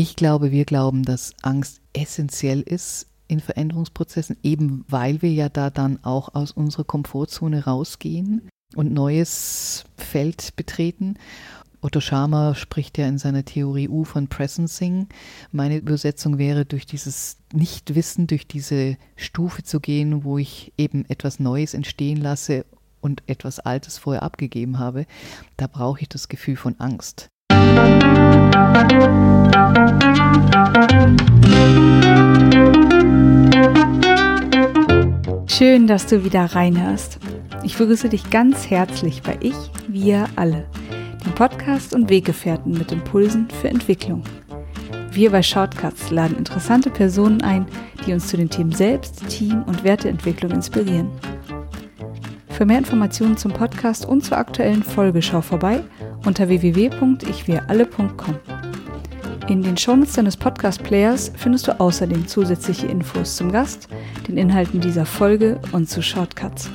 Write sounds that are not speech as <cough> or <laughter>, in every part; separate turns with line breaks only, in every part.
Ich glaube, wir glauben, dass Angst essentiell ist in Veränderungsprozessen, eben weil wir ja da dann auch aus unserer Komfortzone rausgehen und neues Feld betreten. Otto Schama spricht ja in seiner Theorie U von Presencing. Meine Übersetzung wäre, durch dieses Nichtwissen, durch diese Stufe zu gehen, wo ich eben etwas Neues entstehen lasse und etwas Altes vorher abgegeben habe. Da brauche ich das Gefühl von Angst.
Schön, dass du wieder reinhörst. Ich begrüße dich ganz herzlich bei Ich, wir alle dem Podcast und Weggefährten mit Impulsen für Entwicklung. Wir bei Shortcuts laden interessante Personen ein, die uns zu den Themen Selbst, Team und Werteentwicklung inspirieren. Für mehr Informationen zum Podcast und zur aktuellen Folge schau vorbei unter www.ichwiralle.com. In den Shownotes deines Podcast-Players findest du außerdem zusätzliche Infos zum Gast, den Inhalten dieser Folge und zu Shortcuts.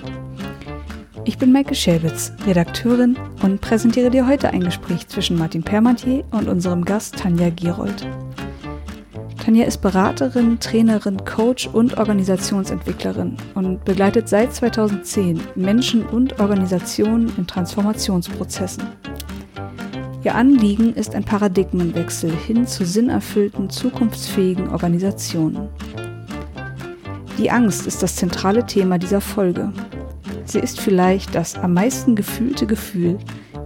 Ich bin Maike Schäbitz, Redakteurin und präsentiere dir heute ein Gespräch zwischen Martin Permatier und unserem Gast Tanja Gerold. Tanja ist Beraterin, Trainerin, Coach und Organisationsentwicklerin und begleitet seit 2010 Menschen und Organisationen in Transformationsprozessen. Ihr Anliegen ist ein Paradigmenwechsel hin zu sinnerfüllten, zukunftsfähigen Organisationen. Die Angst ist das zentrale Thema dieser Folge Sie ist vielleicht das am meisten gefühlte Gefühl,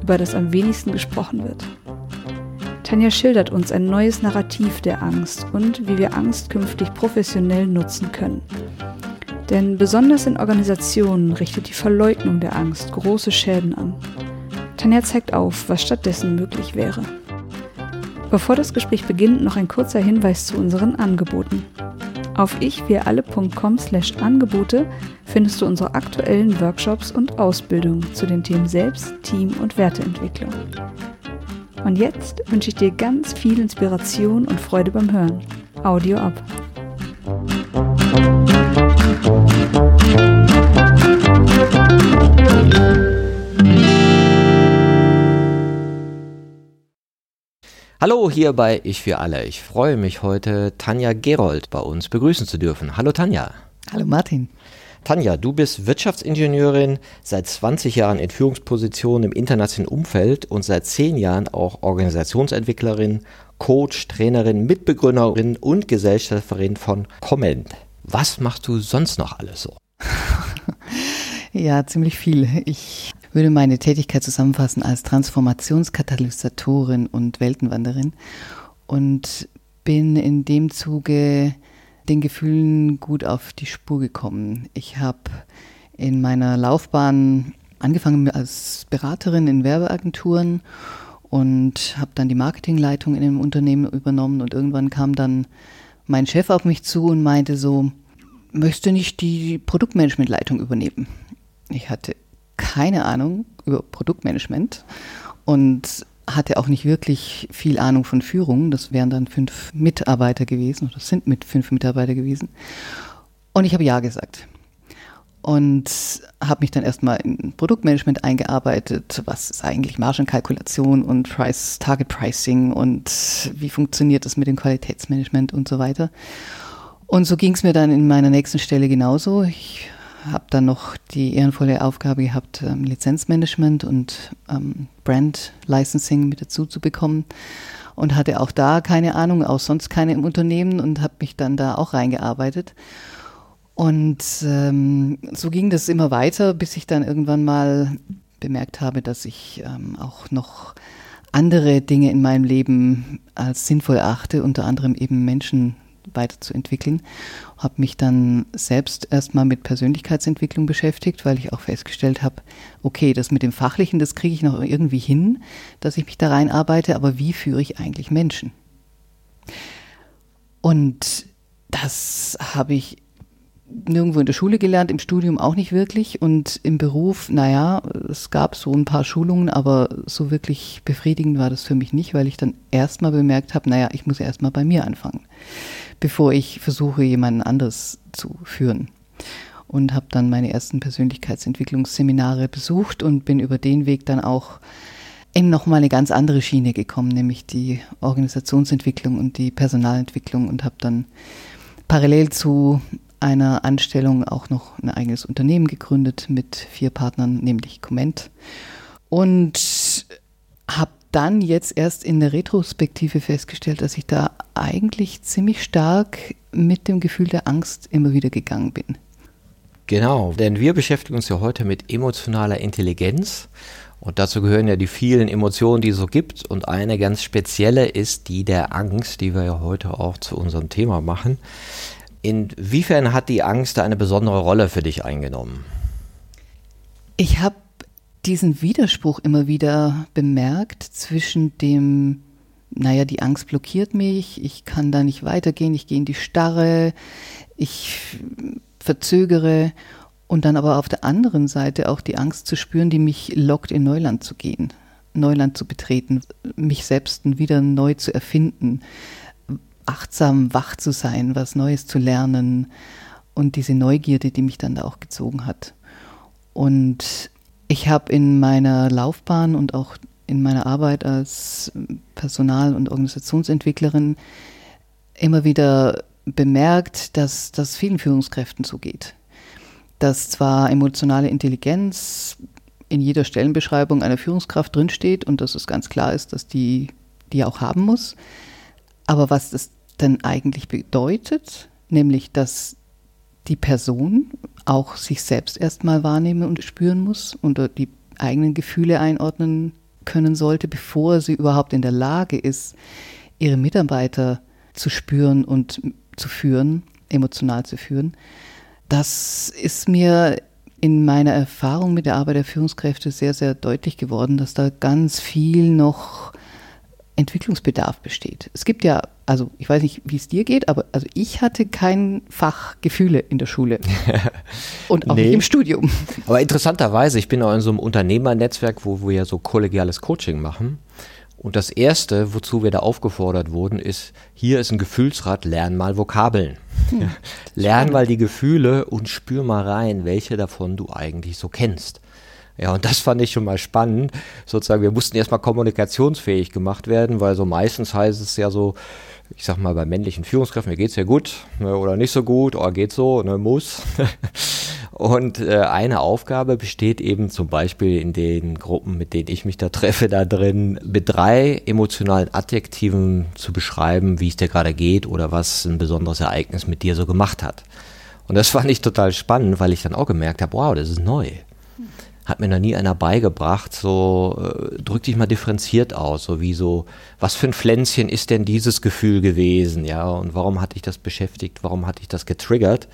über das am wenigsten gesprochen wird. Tanja schildert uns ein neues Narrativ der Angst und wie wir Angst künftig professionell nutzen können. Denn besonders in Organisationen richtet die Verleugnung der Angst große Schäden an. Tanja zeigt auf, was stattdessen möglich wäre. Bevor das Gespräch beginnt, noch ein kurzer Hinweis zu unseren Angeboten. Auf ichwiralle.com slash Angebote findest du unsere aktuellen Workshops und Ausbildungen zu den Themen Selbst, Team und Werteentwicklung. Und jetzt wünsche ich dir ganz viel Inspiration und Freude beim Hören. Audio ab.
Hallo hier bei Ich für alle. Ich freue mich heute, Tanja Gerold bei uns begrüßen zu dürfen. Hallo Tanja.
Hallo Martin.
Tanja, du bist Wirtschaftsingenieurin, seit 20 Jahren in Führungspositionen im internationalen Umfeld und seit 10 Jahren auch Organisationsentwicklerin, Coach, Trainerin, Mitbegründerin und Gesellschafterin von Comment. Was machst du sonst noch alles so? <laughs>
ja, ziemlich viel. Ich würde meine Tätigkeit zusammenfassen als Transformationskatalysatorin und Weltenwanderin und bin in dem Zuge den Gefühlen gut auf die Spur gekommen. Ich habe in meiner Laufbahn angefangen als Beraterin in Werbeagenturen und habe dann die Marketingleitung in einem Unternehmen übernommen und irgendwann kam dann mein Chef auf mich zu und meinte so, möchtest du nicht die Produktmanagementleitung übernehmen? Ich hatte keine Ahnung über Produktmanagement und hatte auch nicht wirklich viel Ahnung von Führung. Das wären dann fünf Mitarbeiter gewesen oder sind mit fünf Mitarbeiter gewesen. Und ich habe Ja gesagt. Und habe mich dann erstmal in Produktmanagement eingearbeitet. Was ist eigentlich Margenkalkulation und Price, Target Pricing und wie funktioniert das mit dem Qualitätsmanagement und so weiter. Und so ging es mir dann in meiner nächsten Stelle genauso. Ich habe dann noch die ehrenvolle Aufgabe gehabt, ähm, Lizenzmanagement und ähm, Brand Licensing mit dazu zu bekommen und hatte auch da keine Ahnung, auch sonst keine im Unternehmen und habe mich dann da auch reingearbeitet. Und ähm, so ging das immer weiter, bis ich dann irgendwann mal bemerkt habe, dass ich ähm, auch noch andere Dinge in meinem Leben als sinnvoll achte, unter anderem eben Menschen weiterzuentwickeln. Habe mich dann selbst erstmal mit Persönlichkeitsentwicklung beschäftigt, weil ich auch festgestellt habe, okay, das mit dem Fachlichen, das kriege ich noch irgendwie hin, dass ich mich da reinarbeite, aber wie führe ich eigentlich Menschen? Und das habe ich nirgendwo in der Schule gelernt, im Studium auch nicht wirklich und im Beruf, naja, es gab so ein paar Schulungen, aber so wirklich befriedigend war das für mich nicht, weil ich dann erstmal bemerkt habe, naja, ich muss erstmal bei mir anfangen bevor ich versuche, jemanden anderes zu führen. Und habe dann meine ersten Persönlichkeitsentwicklungsseminare besucht und bin über den Weg dann auch in nochmal eine ganz andere Schiene gekommen, nämlich die Organisationsentwicklung und die Personalentwicklung und habe dann parallel zu einer Anstellung auch noch ein eigenes Unternehmen gegründet mit vier Partnern, nämlich Comment. Und habe dann jetzt erst in der Retrospektive festgestellt, dass ich da eigentlich ziemlich stark mit dem Gefühl der Angst immer wieder gegangen bin.
Genau, denn wir beschäftigen uns ja heute mit emotionaler Intelligenz und dazu gehören ja die vielen Emotionen, die es so gibt und eine ganz spezielle ist die der Angst, die wir ja heute auch zu unserem Thema machen. Inwiefern hat die Angst da eine besondere Rolle für dich eingenommen?
Ich habe diesen Widerspruch immer wieder bemerkt zwischen dem, naja, die Angst blockiert mich, ich kann da nicht weitergehen, ich gehe in die Starre, ich verzögere und dann aber auf der anderen Seite auch die Angst zu spüren, die mich lockt, in Neuland zu gehen, Neuland zu betreten, mich selbst wieder neu zu erfinden, achtsam wach zu sein, was Neues zu lernen und diese Neugierde, die mich dann da auch gezogen hat. Und ich habe in meiner Laufbahn und auch in meiner Arbeit als Personal- und Organisationsentwicklerin immer wieder bemerkt, dass das vielen Führungskräften so geht. Dass zwar emotionale Intelligenz in jeder Stellenbeschreibung einer Führungskraft drinsteht und dass es ganz klar ist, dass die die auch haben muss, aber was das denn eigentlich bedeutet, nämlich dass die Person auch sich selbst erstmal wahrnehmen und spüren muss und die eigenen Gefühle einordnen können sollte, bevor sie überhaupt in der Lage ist, ihre Mitarbeiter zu spüren und zu führen, emotional zu führen. Das ist mir in meiner Erfahrung mit der Arbeit der Führungskräfte sehr, sehr deutlich geworden, dass da ganz viel noch Entwicklungsbedarf besteht. Es gibt ja, also ich weiß nicht, wie es dir geht, aber also ich hatte kein Fach Gefühle in der Schule <laughs> und auch nee. nicht im Studium.
Aber interessanterweise, ich bin auch in so einem Unternehmernetzwerk, wo wir ja so kollegiales Coaching machen. Und das erste, wozu wir da aufgefordert wurden, ist, hier ist ein Gefühlsrad, lern mal Vokabeln. Hm. <laughs> Lern mal die Gefühle und spür mal rein, welche davon du eigentlich so kennst. Ja, und das fand ich schon mal spannend. Sozusagen, wir mussten erstmal kommunikationsfähig gemacht werden, weil so meistens heißt es ja so, ich sag mal, bei männlichen Führungskräften, mir geht's ja gut ne, oder nicht so gut oder geht so, ne, muss. <laughs> und äh, eine Aufgabe besteht eben zum Beispiel in den Gruppen, mit denen ich mich da treffe, da drin, mit drei emotionalen Adjektiven zu beschreiben, wie es dir gerade geht oder was ein besonderes Ereignis mit dir so gemacht hat. Und das fand ich total spannend, weil ich dann auch gemerkt habe, wow, das ist neu hat mir noch nie einer beigebracht, so äh, drück dich mal differenziert aus, so wie so, was für ein Pflänzchen ist denn dieses Gefühl gewesen, ja, und warum hat dich das beschäftigt, warum hat dich das getriggert?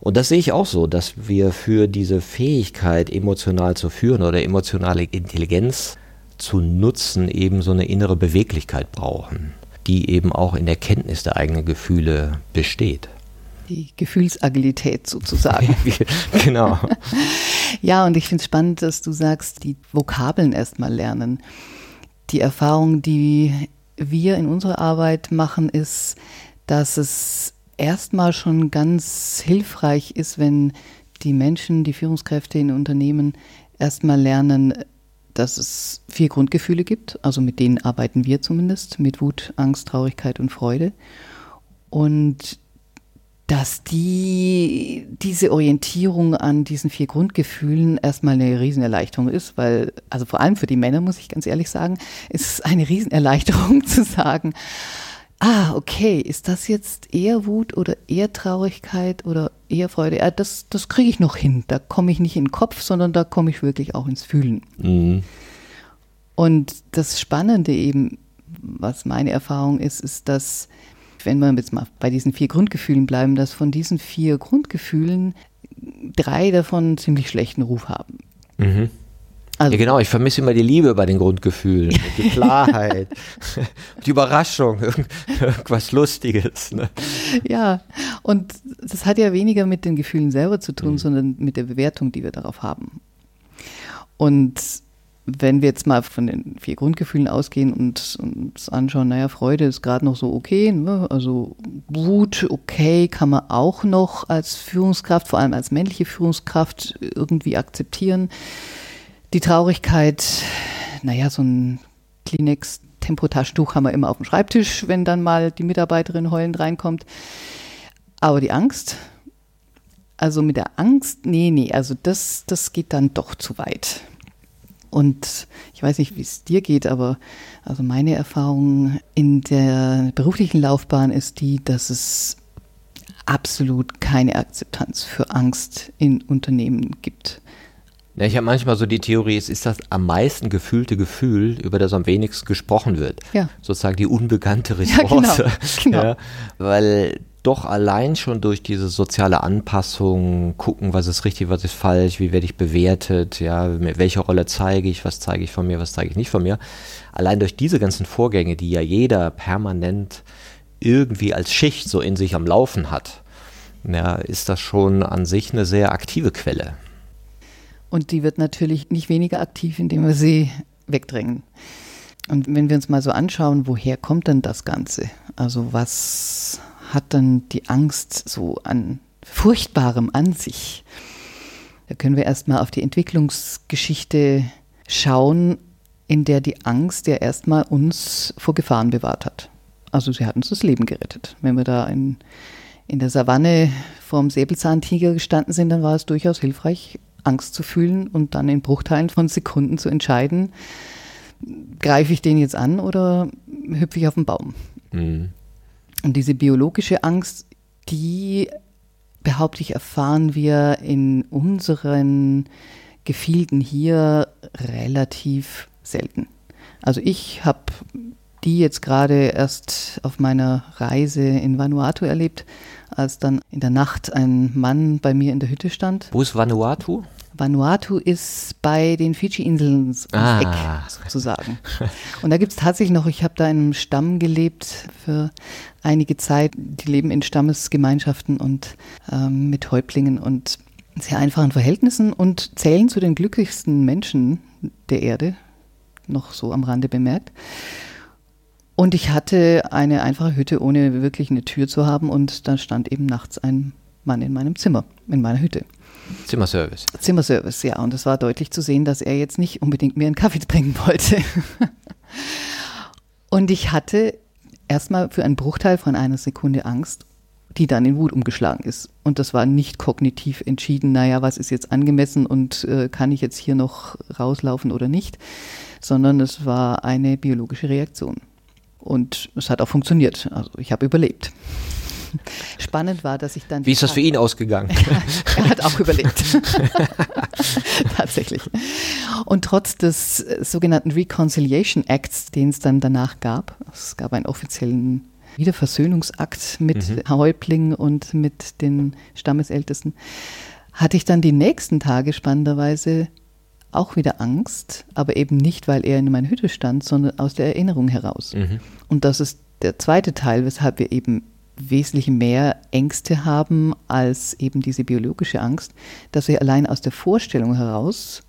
Und das sehe ich auch so, dass wir für diese Fähigkeit, emotional zu führen oder emotionale Intelligenz zu nutzen, eben so eine innere Beweglichkeit brauchen, die eben auch in der Kenntnis der eigenen Gefühle besteht
die Gefühlsagilität sozusagen. <laughs>
genau. <laughs>
ja, und ich finde es spannend, dass du sagst, die Vokabeln erstmal lernen. Die Erfahrung, die wir in unserer Arbeit machen, ist, dass es erstmal schon ganz hilfreich ist, wenn die Menschen, die Führungskräfte in Unternehmen erstmal lernen, dass es vier Grundgefühle gibt. Also mit denen arbeiten wir zumindest, mit Wut, Angst, Traurigkeit und Freude. Und dass die, diese Orientierung an diesen vier Grundgefühlen erstmal eine Riesenerleichterung ist, weil, also vor allem für die Männer, muss ich ganz ehrlich sagen, ist es eine Riesenerleichterung <laughs> zu sagen, ah, okay, ist das jetzt eher Wut oder eher Traurigkeit oder eher Freude? Ja, das, das kriege ich noch hin. Da komme ich nicht in den Kopf, sondern da komme ich wirklich auch ins Fühlen. Mhm. Und das Spannende eben, was meine Erfahrung ist, ist, dass wenn wir jetzt mal bei diesen vier Grundgefühlen bleiben, dass von diesen vier Grundgefühlen drei davon ziemlich schlechten Ruf haben.
Mhm. Also, ja, genau, ich vermisse immer die Liebe bei den Grundgefühlen, <laughs> die Klarheit, die Überraschung, irgendwas Lustiges. Ne?
Ja, und das hat ja weniger mit den Gefühlen selber zu tun, mhm. sondern mit der Bewertung, die wir darauf haben. Und wenn wir jetzt mal von den vier Grundgefühlen ausgehen und uns anschauen, naja, Freude ist gerade noch so okay, ne? also Wut, okay, kann man auch noch als Führungskraft, vor allem als männliche Führungskraft irgendwie akzeptieren. Die Traurigkeit, naja, so ein Kleenex Tempotaschentuch haben wir immer auf dem Schreibtisch, wenn dann mal die Mitarbeiterin heulend reinkommt. Aber die Angst, also mit der Angst, nee, nee, also das, das geht dann doch zu weit. Und ich weiß nicht, wie es dir geht, aber also meine Erfahrung in der beruflichen Laufbahn ist die, dass es absolut keine Akzeptanz für Angst in Unternehmen gibt.
Ja, ich habe manchmal so die Theorie, es ist das am meisten gefühlte Gefühl, über das am wenigsten gesprochen wird.
Ja.
Sozusagen die unbekannte Ressource.
Ja, genau. genau. <laughs>
Ja, weil doch allein schon durch diese soziale Anpassung gucken, was ist richtig, was ist falsch, wie werde ich bewertet, ja, welche Rolle zeige ich, was zeige ich von mir, was zeige ich nicht von mir. Allein durch diese ganzen Vorgänge, die ja jeder permanent irgendwie als Schicht so in sich am Laufen hat, ja, ist das schon an sich eine sehr aktive Quelle.
Und die wird natürlich nicht weniger aktiv, indem wir sie wegdrängen. Und wenn wir uns mal so anschauen, woher kommt denn das Ganze? Also was hat dann die Angst so an Furchtbarem an sich? Da können wir erstmal auf die Entwicklungsgeschichte schauen, in der die Angst ja erstmal uns vor Gefahren bewahrt hat. Also sie hat uns das Leben gerettet. Wenn wir da in, in der Savanne vorm Säbelzahntiger gestanden sind, dann war es durchaus hilfreich, Angst zu fühlen und dann in Bruchteilen von Sekunden zu entscheiden, greife ich den jetzt an oder hüpfe ich auf den Baum. Mhm. Und diese biologische Angst, die, behaupte ich, erfahren wir in unseren Gefilden hier relativ selten. Also ich habe die jetzt gerade erst auf meiner Reise in Vanuatu erlebt, als dann in der Nacht ein Mann bei mir in der Hütte stand.
Wo ist Vanuatu?
Vanuatu ist bei den Fidschi-Inseln ah. Eck sozusagen. Und da gibt es tatsächlich noch, ich habe da in einem Stamm gelebt für einige Zeit. Die leben in Stammesgemeinschaften und ähm, mit Häuptlingen und sehr einfachen Verhältnissen und zählen zu den glücklichsten Menschen der Erde, noch so am Rande bemerkt. Und ich hatte eine einfache Hütte, ohne wirklich eine Tür zu haben. Und da stand eben nachts ein Mann in meinem Zimmer, in meiner Hütte.
Zimmerservice.
Zimmerservice, ja. Und es war deutlich zu sehen, dass er jetzt nicht unbedingt mir einen Kaffee <laughs> bringen wollte. und ich hatte erstmal für einen Bruchteil von einer Sekunde Angst, die dann in Wut umgeschlagen ist. Und das war nicht kognitiv entschieden, naja, was ist jetzt angemessen und äh, kann ich jetzt hier noch rauslaufen oder nicht, sondern es war eine biologische Reaktion. Und es hat auch funktioniert. Also ich habe überlebt. Spannend war, dass ich dann.
Wie ist das für ihn ausgegangen? <laughs>
er hat auch überlebt. <laughs> Tatsächlich. Und trotz des äh, sogenannten Reconciliation Acts, den es dann danach gab, es gab einen offiziellen Wiederversöhnungsakt mit mhm. Häuptlingen und mit den Stammesältesten, hatte ich dann die nächsten Tage spannenderweise auch wieder Angst, aber eben nicht, weil er in meiner Hütte stand, sondern aus der Erinnerung heraus. Mhm. Und das ist der zweite Teil, weshalb wir eben wesentlich mehr Ängste haben als eben diese biologische Angst, dass wir allein aus der Vorstellung heraus,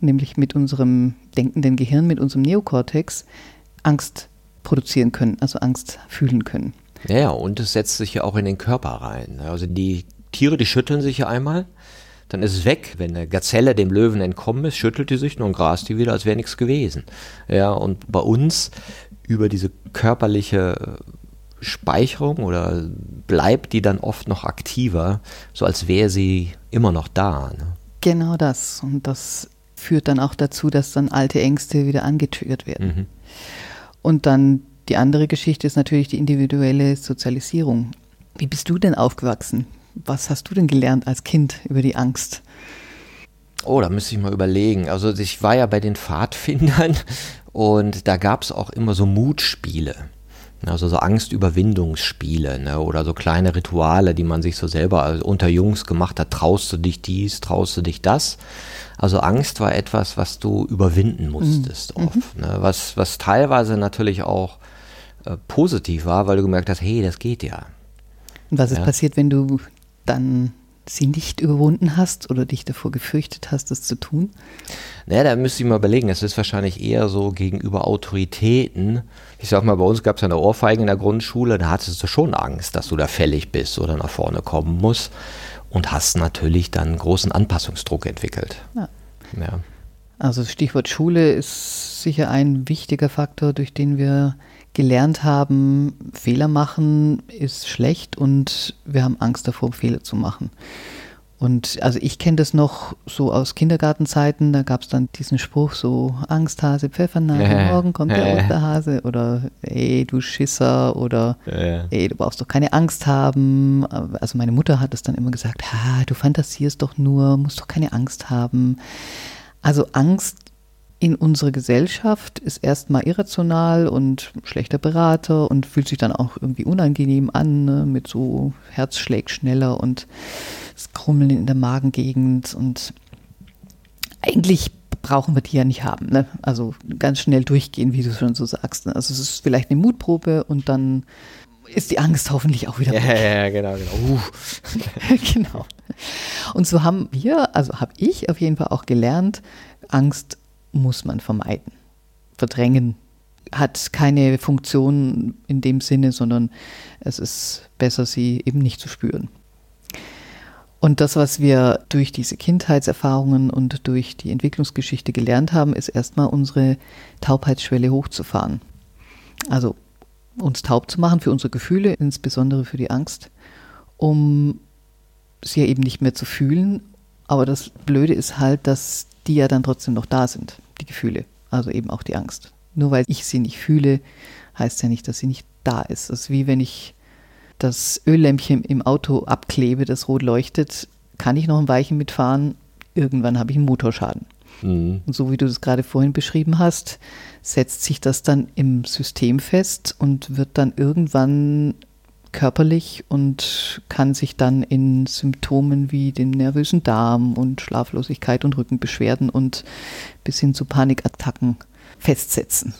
nämlich mit unserem denkenden Gehirn, mit unserem Neokortex, Angst produzieren können, also Angst fühlen können.
Ja, und es setzt sich ja auch in den Körper rein. Also die Tiere, die schütteln sich ja einmal dann ist es weg. Wenn eine Gazelle dem Löwen entkommen ist, schüttelt die sich nur und grast die wieder, als wäre nichts gewesen. Ja, und bei uns über diese körperliche Speicherung oder bleibt die dann oft noch aktiver, so als wäre sie immer noch da. Ne?
Genau das. Und das führt dann auch dazu, dass dann alte Ängste wieder angetürt werden. Mhm. Und dann die andere Geschichte ist natürlich die individuelle Sozialisierung. Wie bist du denn aufgewachsen? Was hast du denn gelernt als Kind über die Angst?
Oh, da müsste ich mal überlegen. Also ich war ja bei den Pfadfindern <laughs> und da gab es auch immer so Mutspiele. Also so Angstüberwindungsspiele ne? oder so kleine Rituale, die man sich so selber unter Jungs gemacht hat. Traust du dich dies, traust du dich das? Also Angst war etwas, was du überwinden musstest mhm. oft. Ne? Was, was teilweise natürlich auch äh, positiv war, weil du gemerkt hast, hey, das geht ja.
Und was ist ja? passiert, wenn du dann sie nicht überwunden hast oder dich davor gefürchtet hast, das zu tun?
Naja, da müsste ich mal überlegen. Es ist wahrscheinlich eher so gegenüber Autoritäten. Ich sag mal, bei uns gab es ja eine Ohrfeige in der Grundschule, da hattest du schon Angst, dass du da fällig bist oder nach vorne kommen musst und hast natürlich dann großen Anpassungsdruck entwickelt. Ja.
ja. Also Stichwort Schule ist sicher ein wichtiger Faktor, durch den wir gelernt haben, Fehler machen ist schlecht und wir haben Angst davor, Fehler zu machen. Und also ich kenne das noch so aus Kindergartenzeiten, da gab es dann diesen Spruch so, Angsthase, Pfeffernase, ja, morgen kommt der Osterhase oder ey, du Schisser oder ey, du brauchst doch keine Angst haben. Also meine Mutter hat es dann immer gesagt, ha, du fantasierst doch nur, musst doch keine Angst haben. Also Angst in unserer Gesellschaft ist erstmal irrational und schlechter Berater und fühlt sich dann auch irgendwie unangenehm an, ne, mit so Herz schlägt schneller und das Krummeln in der Magengegend und eigentlich brauchen wir die ja nicht haben. Ne? Also ganz schnell durchgehen, wie du schon so sagst. Ne? Also es ist vielleicht eine Mutprobe und dann ist die Angst hoffentlich auch wieder
weg. Ja, ja, genau, genau. Uh. <laughs>
genau. Und so haben wir, also habe ich auf jeden Fall auch gelernt, Angst muss man vermeiden. Verdrängen hat keine Funktion in dem Sinne, sondern es ist besser, sie eben nicht zu spüren. Und das, was wir durch diese Kindheitserfahrungen und durch die Entwicklungsgeschichte gelernt haben, ist erstmal unsere Taubheitsschwelle hochzufahren. Also uns taub zu machen für unsere Gefühle, insbesondere für die Angst, um sie eben nicht mehr zu fühlen. Aber das Blöde ist halt, dass die ja dann trotzdem noch da sind, die Gefühle, also eben auch die Angst. Nur weil ich sie nicht fühle, heißt ja nicht, dass sie nicht da ist. Das ist wie wenn ich das Öllämpchen im Auto abklebe, das rot leuchtet, kann ich noch ein Weichen mitfahren, irgendwann habe ich einen Motorschaden. Mhm. Und so wie du das gerade vorhin beschrieben hast, setzt sich das dann im System fest und wird dann irgendwann körperlich und kann sich dann in Symptomen wie dem nervösen Darm und Schlaflosigkeit und Rückenbeschwerden und bis hin zu Panikattacken festsetzen.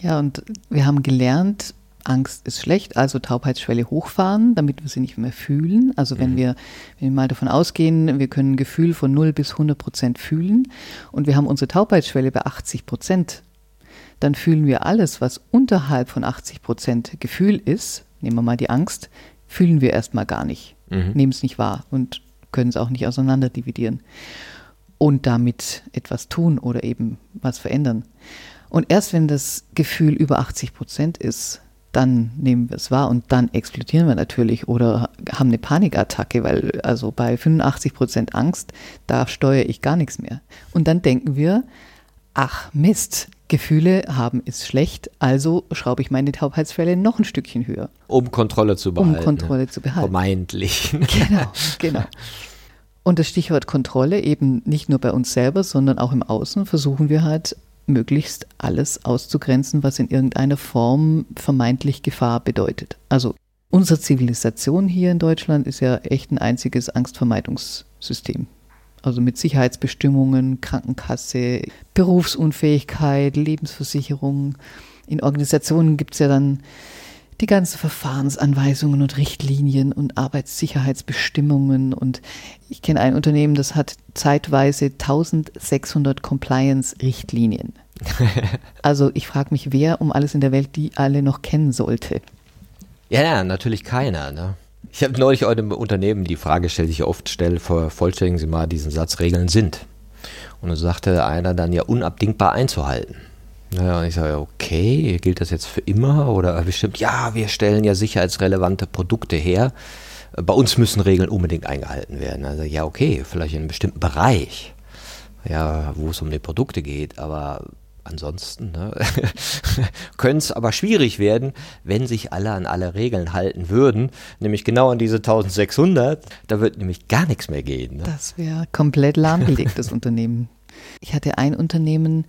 Ja, und wir haben gelernt, Angst ist schlecht, also Taubheitsschwelle hochfahren, damit wir sie nicht mehr fühlen. Also wenn mhm. wir, wenn wir mal davon ausgehen, wir können ein Gefühl von 0 bis 100 Prozent fühlen und wir haben unsere Taubheitsschwelle bei 80 Prozent, dann fühlen wir alles, was unterhalb von 80 Prozent Gefühl ist, nehmen wir mal die Angst, fühlen wir erstmal gar nicht, mhm. nehmen es nicht wahr und können es auch nicht auseinander dividieren und damit etwas tun oder eben was verändern. Und erst wenn das Gefühl über 80 Prozent ist, dann nehmen wir es wahr und dann explodieren wir natürlich oder haben eine Panikattacke, weil also bei 85 Prozent Angst, da steuere ich gar nichts mehr. Und dann denken wir, ach Mist, Gefühle haben ist schlecht, also schraube ich meine Taubheitsfälle noch ein Stückchen höher.
Um Kontrolle zu behalten.
Um Kontrolle zu behalten.
Vermeintlich. <laughs> <laughs>
Genau, genau. Und das Stichwort Kontrolle eben nicht nur bei uns selber, sondern auch im Außen versuchen wir halt möglichst alles auszugrenzen, was in irgendeiner Form vermeintlich Gefahr bedeutet. Also unsere Zivilisation hier in Deutschland ist ja echt ein einziges Angstvermeidungssystem. Also mit Sicherheitsbestimmungen, Krankenkasse, Berufsunfähigkeit, Lebensversicherung. In Organisationen gibt es ja dann die ganzen Verfahrensanweisungen und Richtlinien und Arbeitssicherheitsbestimmungen. Und ich kenne ein Unternehmen, das hat zeitweise 1600 Compliance-Richtlinien. <laughs> also ich frage mich, wer um alles in der Welt die alle noch kennen sollte.
Ja, ja natürlich keiner. Ne? Ich habe neulich einem Unternehmen die Frage gestellt, die ich oft stelle, vervollständigen Sie mal diesen Satz, Regeln sind. Und dann sagte einer dann ja unabdingbar einzuhalten. Naja, und ich sage, okay, gilt das jetzt für immer oder bestimmt, ja, wir stellen ja sicherheitsrelevante Produkte her. Bei uns müssen Regeln unbedingt eingehalten werden. Also ja, okay, vielleicht in einem bestimmten Bereich, ja, wo es um die Produkte geht, aber ansonsten ne, <laughs> könnte es aber schwierig werden, wenn sich alle an alle Regeln halten würden, nämlich genau an diese 1600, da wird nämlich gar nichts mehr gehen. Ne?
Das wäre komplett lahmgelegt, das <laughs> Unternehmen. Ich hatte ein Unternehmen,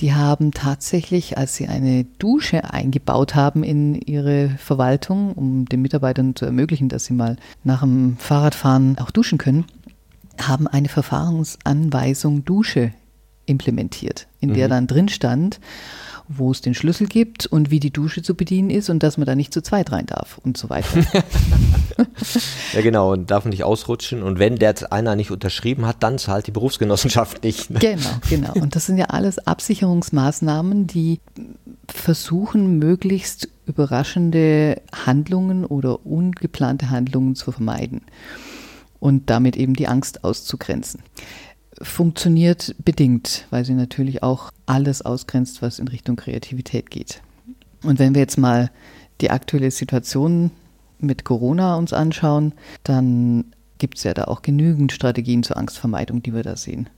die haben tatsächlich, als sie eine Dusche eingebaut haben in ihre Verwaltung, um den Mitarbeitern zu ermöglichen, dass sie mal nach dem Fahrradfahren auch duschen können, haben eine Verfahrensanweisung Dusche implementiert, in der mhm. dann drin stand, wo es den Schlüssel gibt und wie die Dusche zu bedienen ist und dass man da nicht zu zweit rein darf und so weiter. <laughs>
ja, genau, und darf nicht ausrutschen. Und wenn der einer nicht unterschrieben hat, dann zahlt die Berufsgenossenschaft nicht.
Ne? Genau, genau. Und das sind ja alles Absicherungsmaßnahmen, die versuchen, möglichst überraschende Handlungen oder ungeplante Handlungen zu vermeiden und damit eben die Angst auszugrenzen. Funktioniert bedingt, weil sie natürlich auch alles ausgrenzt, was in Richtung Kreativität geht. Und wenn wir jetzt mal die aktuelle Situation mit Corona uns anschauen, dann gibt es ja da auch genügend Strategien zur Angstvermeidung, die wir da sehen.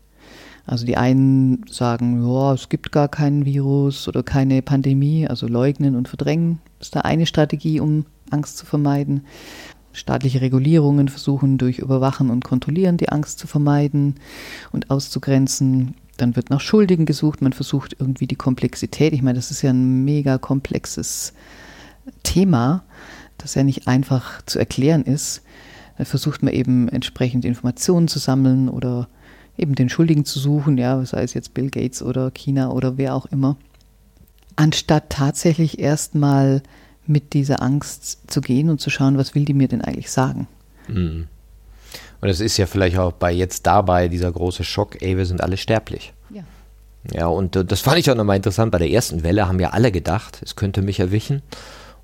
Also die einen sagen, ja, es gibt gar keinen Virus oder keine Pandemie, also leugnen und verdrängen ist da eine Strategie, um Angst zu vermeiden. Staatliche Regulierungen versuchen durch Überwachen und Kontrollieren die Angst zu vermeiden und auszugrenzen. Dann wird nach Schuldigen gesucht, man versucht irgendwie die Komplexität. Ich meine, das ist ja ein mega komplexes Thema, das ja nicht einfach zu erklären ist. Da versucht man eben entsprechend Informationen zu sammeln oder eben den Schuldigen zu suchen, ja, sei es jetzt Bill Gates oder China oder wer auch immer, anstatt tatsächlich erstmal mit dieser Angst zu gehen und zu schauen, was will die mir denn eigentlich sagen. Mhm.
Und es ist ja vielleicht auch bei jetzt dabei dieser große Schock, ey, wir sind alle sterblich. Ja. Ja, und äh, das fand ich auch nochmal interessant. Bei der ersten Welle haben ja alle gedacht, es könnte mich erwischen.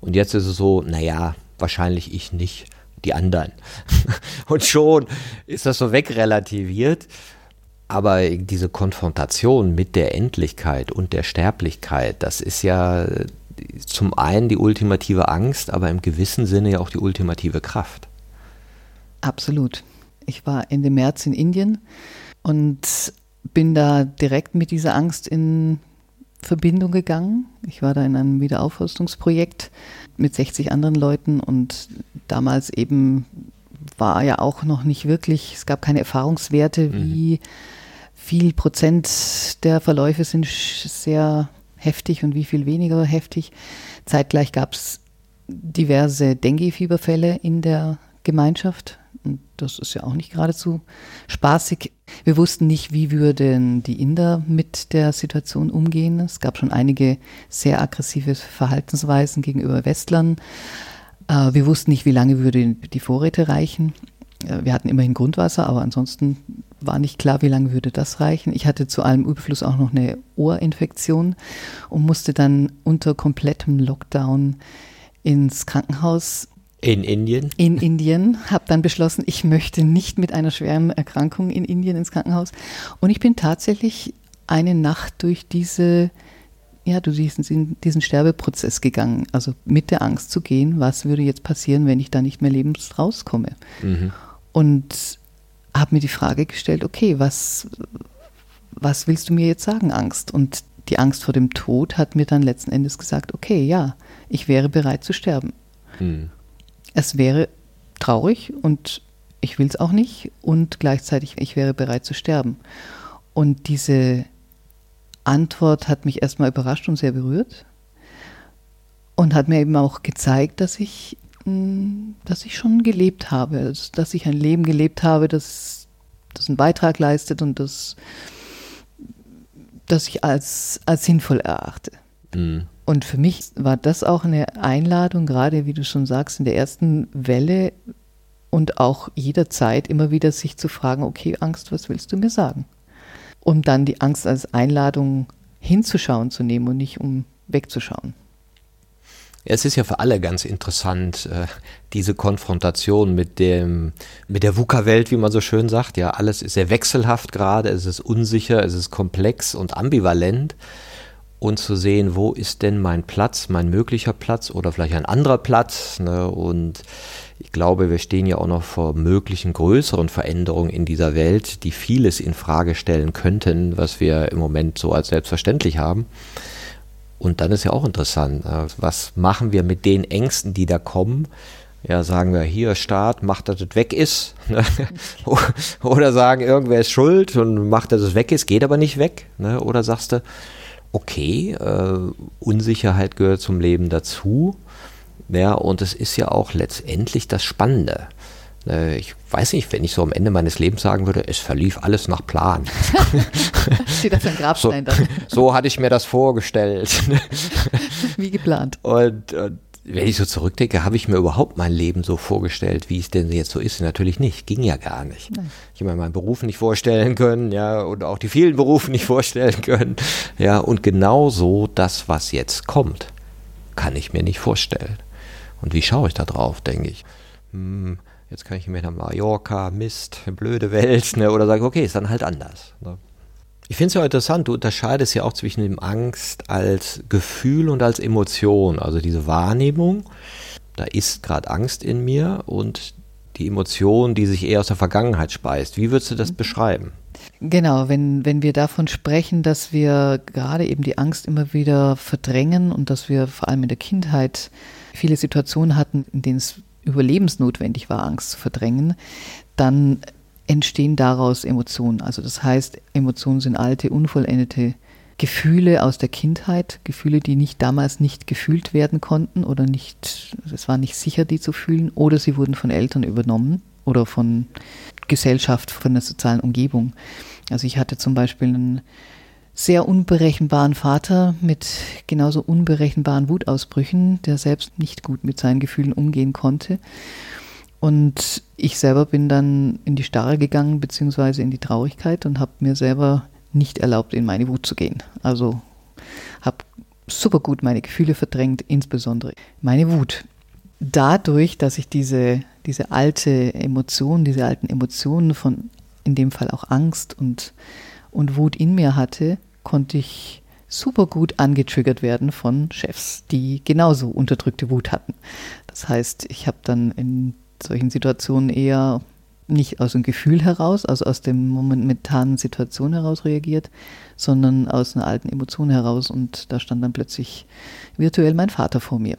Und jetzt ist es so, naja, wahrscheinlich ich nicht, die anderen. <laughs> und schon ist das so wegrelativiert. Aber diese Konfrontation mit der Endlichkeit und der Sterblichkeit, das ist ja zum einen die ultimative Angst, aber im gewissen Sinne ja auch die ultimative Kraft.
Absolut. Ich war Ende März in Indien und bin da direkt mit dieser Angst in Verbindung gegangen. Ich war da in einem Wiederaufrüstungsprojekt mit 60 anderen Leuten und damals eben war ja auch noch nicht wirklich, es gab keine Erfahrungswerte, wie mhm viel Prozent der Verläufe sind sehr heftig und wie viel weniger heftig. Zeitgleich gab es diverse Dengue-Fieberfälle in der Gemeinschaft. Und das ist ja auch nicht geradezu spaßig. Wir wussten nicht, wie würden die Inder mit der Situation umgehen. Es gab schon einige sehr aggressive Verhaltensweisen gegenüber Westlern. Äh, wir wussten nicht, wie lange würde die Vorräte reichen. Äh, wir hatten immerhin Grundwasser, aber ansonsten war nicht klar, wie lange würde das reichen. Ich hatte zu allem Überfluss auch noch eine Ohrinfektion und musste dann unter komplettem Lockdown ins Krankenhaus.
In Indien?
In Indien. Habe dann beschlossen, ich möchte nicht mit einer schweren Erkrankung in Indien ins Krankenhaus. Und ich bin tatsächlich eine Nacht durch diese, ja, du siehst, diesen Sterbeprozess gegangen. Also mit der Angst zu gehen, was würde jetzt passieren, wenn ich da nicht mehr lebens rauskomme. Mhm. Und habe mir die Frage gestellt, okay, was, was willst du mir jetzt sagen, Angst? Und die Angst vor dem Tod hat mir dann letzten Endes gesagt, okay, ja, ich wäre bereit zu sterben. Hm. Es wäre traurig und ich will es auch nicht und gleichzeitig, ich wäre bereit zu sterben. Und diese Antwort hat mich erstmal überrascht und sehr berührt und hat mir eben auch gezeigt, dass ich dass ich schon gelebt habe, dass ich ein Leben gelebt habe, das, das einen Beitrag leistet und das, das ich als, als sinnvoll erachte. Mhm. Und für mich war das auch eine Einladung, gerade wie du schon sagst, in der ersten Welle und auch jederzeit immer wieder sich zu fragen, okay, Angst, was willst du mir sagen? Um dann die Angst als Einladung hinzuschauen zu nehmen und nicht um wegzuschauen.
Es ist ja für alle ganz interessant, äh, diese Konfrontation mit dem, mit der VUCA-Welt, wie man so schön sagt. Ja, alles ist sehr wechselhaft gerade, es ist unsicher, es ist komplex und ambivalent. Und zu sehen, wo ist denn mein Platz, mein möglicher Platz oder vielleicht ein anderer Platz. Ne? Und ich glaube, wir stehen ja auch noch vor möglichen größeren Veränderungen in dieser Welt, die vieles in Frage stellen könnten, was wir im Moment so als selbstverständlich haben. Und dann ist ja auch interessant, äh, was machen wir mit den Ängsten, die da kommen? Ja, sagen wir hier, Staat, macht, dass es weg ist. <laughs> Oder sagen, irgendwer ist schuld und macht, dass es weg ist, geht aber nicht weg. Ne? Oder sagst du, okay, äh, Unsicherheit gehört zum Leben dazu. Ja, und es ist ja auch letztendlich das Spannende. Äh, ich weiß nicht, wenn ich so am Ende meines Lebens sagen würde, es verlief alles nach Plan. <laughs> Steht das ein Grabstein so, dann? So hatte ich mir das vorgestellt. <laughs>
Wie geplant.
Und, und wenn ich so zurückdenke, habe ich mir überhaupt mein Leben so vorgestellt, wie es denn jetzt so ist? Natürlich nicht, ging ja gar nicht. Nein. Ich habe mir meinen Beruf nicht vorstellen können, ja, und auch die vielen Berufe nicht vorstellen können, ja, und genauso das, was jetzt kommt, kann ich mir nicht vorstellen. Und wie schaue ich da drauf, denke ich? Hm, jetzt kann ich mir nach Mallorca, Mist, blöde Welt, ne? oder sage, okay, ist dann halt anders. Ne? Ich finde es ja interessant, du unterscheidest ja auch zwischen dem Angst als Gefühl und als Emotion, also diese Wahrnehmung, da ist gerade Angst in mir und die Emotion, die sich eher aus der Vergangenheit speist. Wie würdest du das beschreiben?
Genau, wenn, wenn wir davon sprechen, dass wir gerade eben die Angst immer wieder verdrängen und dass wir vor allem in der Kindheit viele Situationen hatten, in denen es überlebensnotwendig war, Angst zu verdrängen, dann entstehen daraus Emotionen. Also das heißt, Emotionen sind alte, unvollendete Gefühle aus der Kindheit, Gefühle, die nicht damals nicht gefühlt werden konnten oder nicht, es war nicht sicher, die zu fühlen, oder sie wurden von Eltern übernommen oder von Gesellschaft, von der sozialen Umgebung. Also ich hatte zum Beispiel einen sehr unberechenbaren Vater mit genauso unberechenbaren Wutausbrüchen, der selbst nicht gut mit seinen Gefühlen umgehen konnte. Und ich selber bin dann in die Starre gegangen, beziehungsweise in die Traurigkeit und habe mir selber nicht erlaubt, in meine Wut zu gehen. Also habe super gut meine Gefühle verdrängt, insbesondere meine Wut. Dadurch, dass ich diese, diese alte Emotion, diese alten Emotionen von in dem Fall auch Angst und, und Wut in mir hatte, konnte ich super gut angetriggert werden von Chefs, die genauso unterdrückte Wut hatten. Das heißt, ich habe dann in solchen Situationen eher nicht aus dem Gefühl heraus, also aus dem momentanen Situation heraus reagiert, sondern aus einer alten Emotion heraus und da stand dann plötzlich virtuell mein Vater vor mir.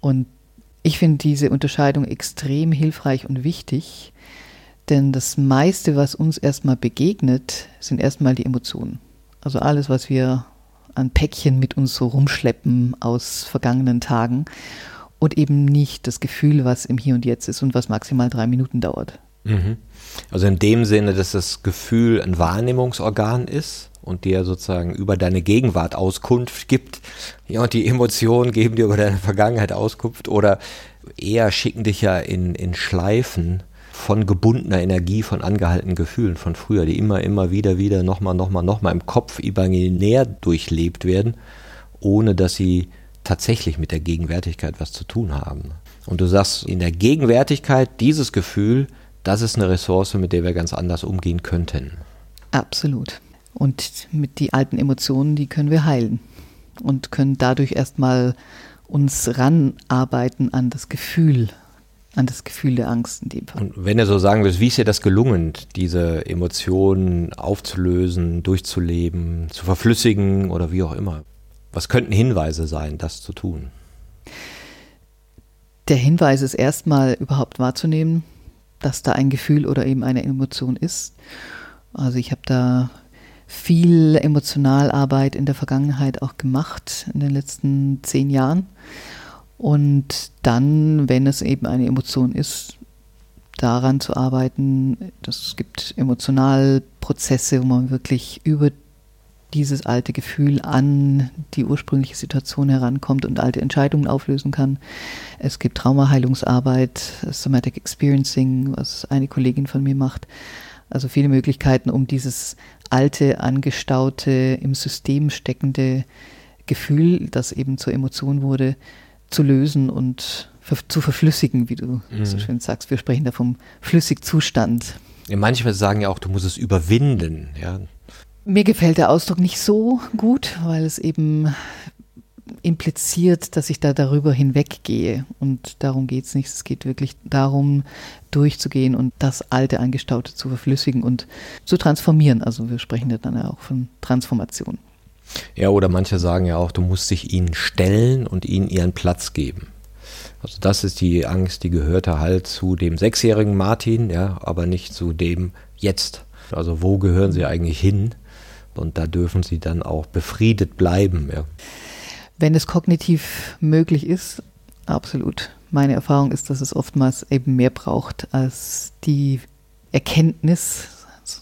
Und ich finde diese Unterscheidung extrem hilfreich und wichtig, denn das meiste, was uns erstmal begegnet, sind erstmal die Emotionen. Also alles, was wir an Päckchen mit uns so rumschleppen aus vergangenen Tagen und eben nicht das Gefühl, was im Hier und Jetzt ist und was maximal drei Minuten dauert.
Mhm. Also in dem Sinne, dass das Gefühl ein Wahrnehmungsorgan ist und dir sozusagen über deine Gegenwart Auskunft gibt. Ja, und die Emotionen geben dir über deine Vergangenheit Auskunft oder eher schicken dich ja in, in Schleifen von gebundener Energie, von angehaltenen Gefühlen von früher, die immer, immer wieder, wieder, nochmal, nochmal, nochmal im Kopf imaginär durchlebt werden, ohne dass sie tatsächlich mit der Gegenwärtigkeit was zu tun haben. Und du sagst, in der Gegenwärtigkeit dieses Gefühl das ist eine Ressource, mit der wir ganz anders umgehen könnten.
Absolut. Und mit die alten Emotionen, die können wir heilen und können dadurch erstmal uns ranarbeiten an das Gefühl, an das Gefühl der Angst in dem Fall.
Und wenn du so sagen willst, wie ist dir das gelungen, diese Emotionen aufzulösen, durchzuleben, zu verflüssigen oder wie auch immer? Was könnten Hinweise sein, das zu tun?
Der Hinweis ist erstmal überhaupt wahrzunehmen, dass da ein Gefühl oder eben eine Emotion ist. Also ich habe da viel Emotionalarbeit in der Vergangenheit auch gemacht, in den letzten zehn Jahren. Und dann, wenn es eben eine Emotion ist, daran zu arbeiten. Es gibt Emotionalprozesse, wo man wirklich über dieses alte Gefühl an die ursprüngliche Situation herankommt und alte Entscheidungen auflösen kann. Es gibt Traumaheilungsarbeit, Somatic Experiencing, was eine Kollegin von mir macht. Also viele Möglichkeiten, um dieses alte, angestaute, im System steckende Gefühl, das eben zur Emotion wurde, zu lösen und zu verflüssigen, wie du mhm. so schön sagst. Wir sprechen da vom Flüssigzustand.
Ja, manchmal sagen ja auch, du musst es überwinden. Ja,
mir gefällt der Ausdruck nicht so gut, weil es eben impliziert, dass ich da darüber hinweggehe. Und darum geht es nicht. Es geht wirklich darum, durchzugehen und das alte Angestaute zu verflüssigen und zu transformieren. Also wir sprechen ja dann ja auch von Transformation.
Ja, oder manche sagen ja auch, du musst dich ihnen stellen und ihnen ihren Platz geben. Also das ist die Angst, die gehörte halt zu dem sechsjährigen Martin, ja, aber nicht zu dem jetzt. Also wo gehören sie eigentlich hin? Und da dürfen sie dann auch befriedet bleiben. Ja.
Wenn es kognitiv möglich ist, absolut. Meine Erfahrung ist, dass es oftmals eben mehr braucht als die Erkenntnis.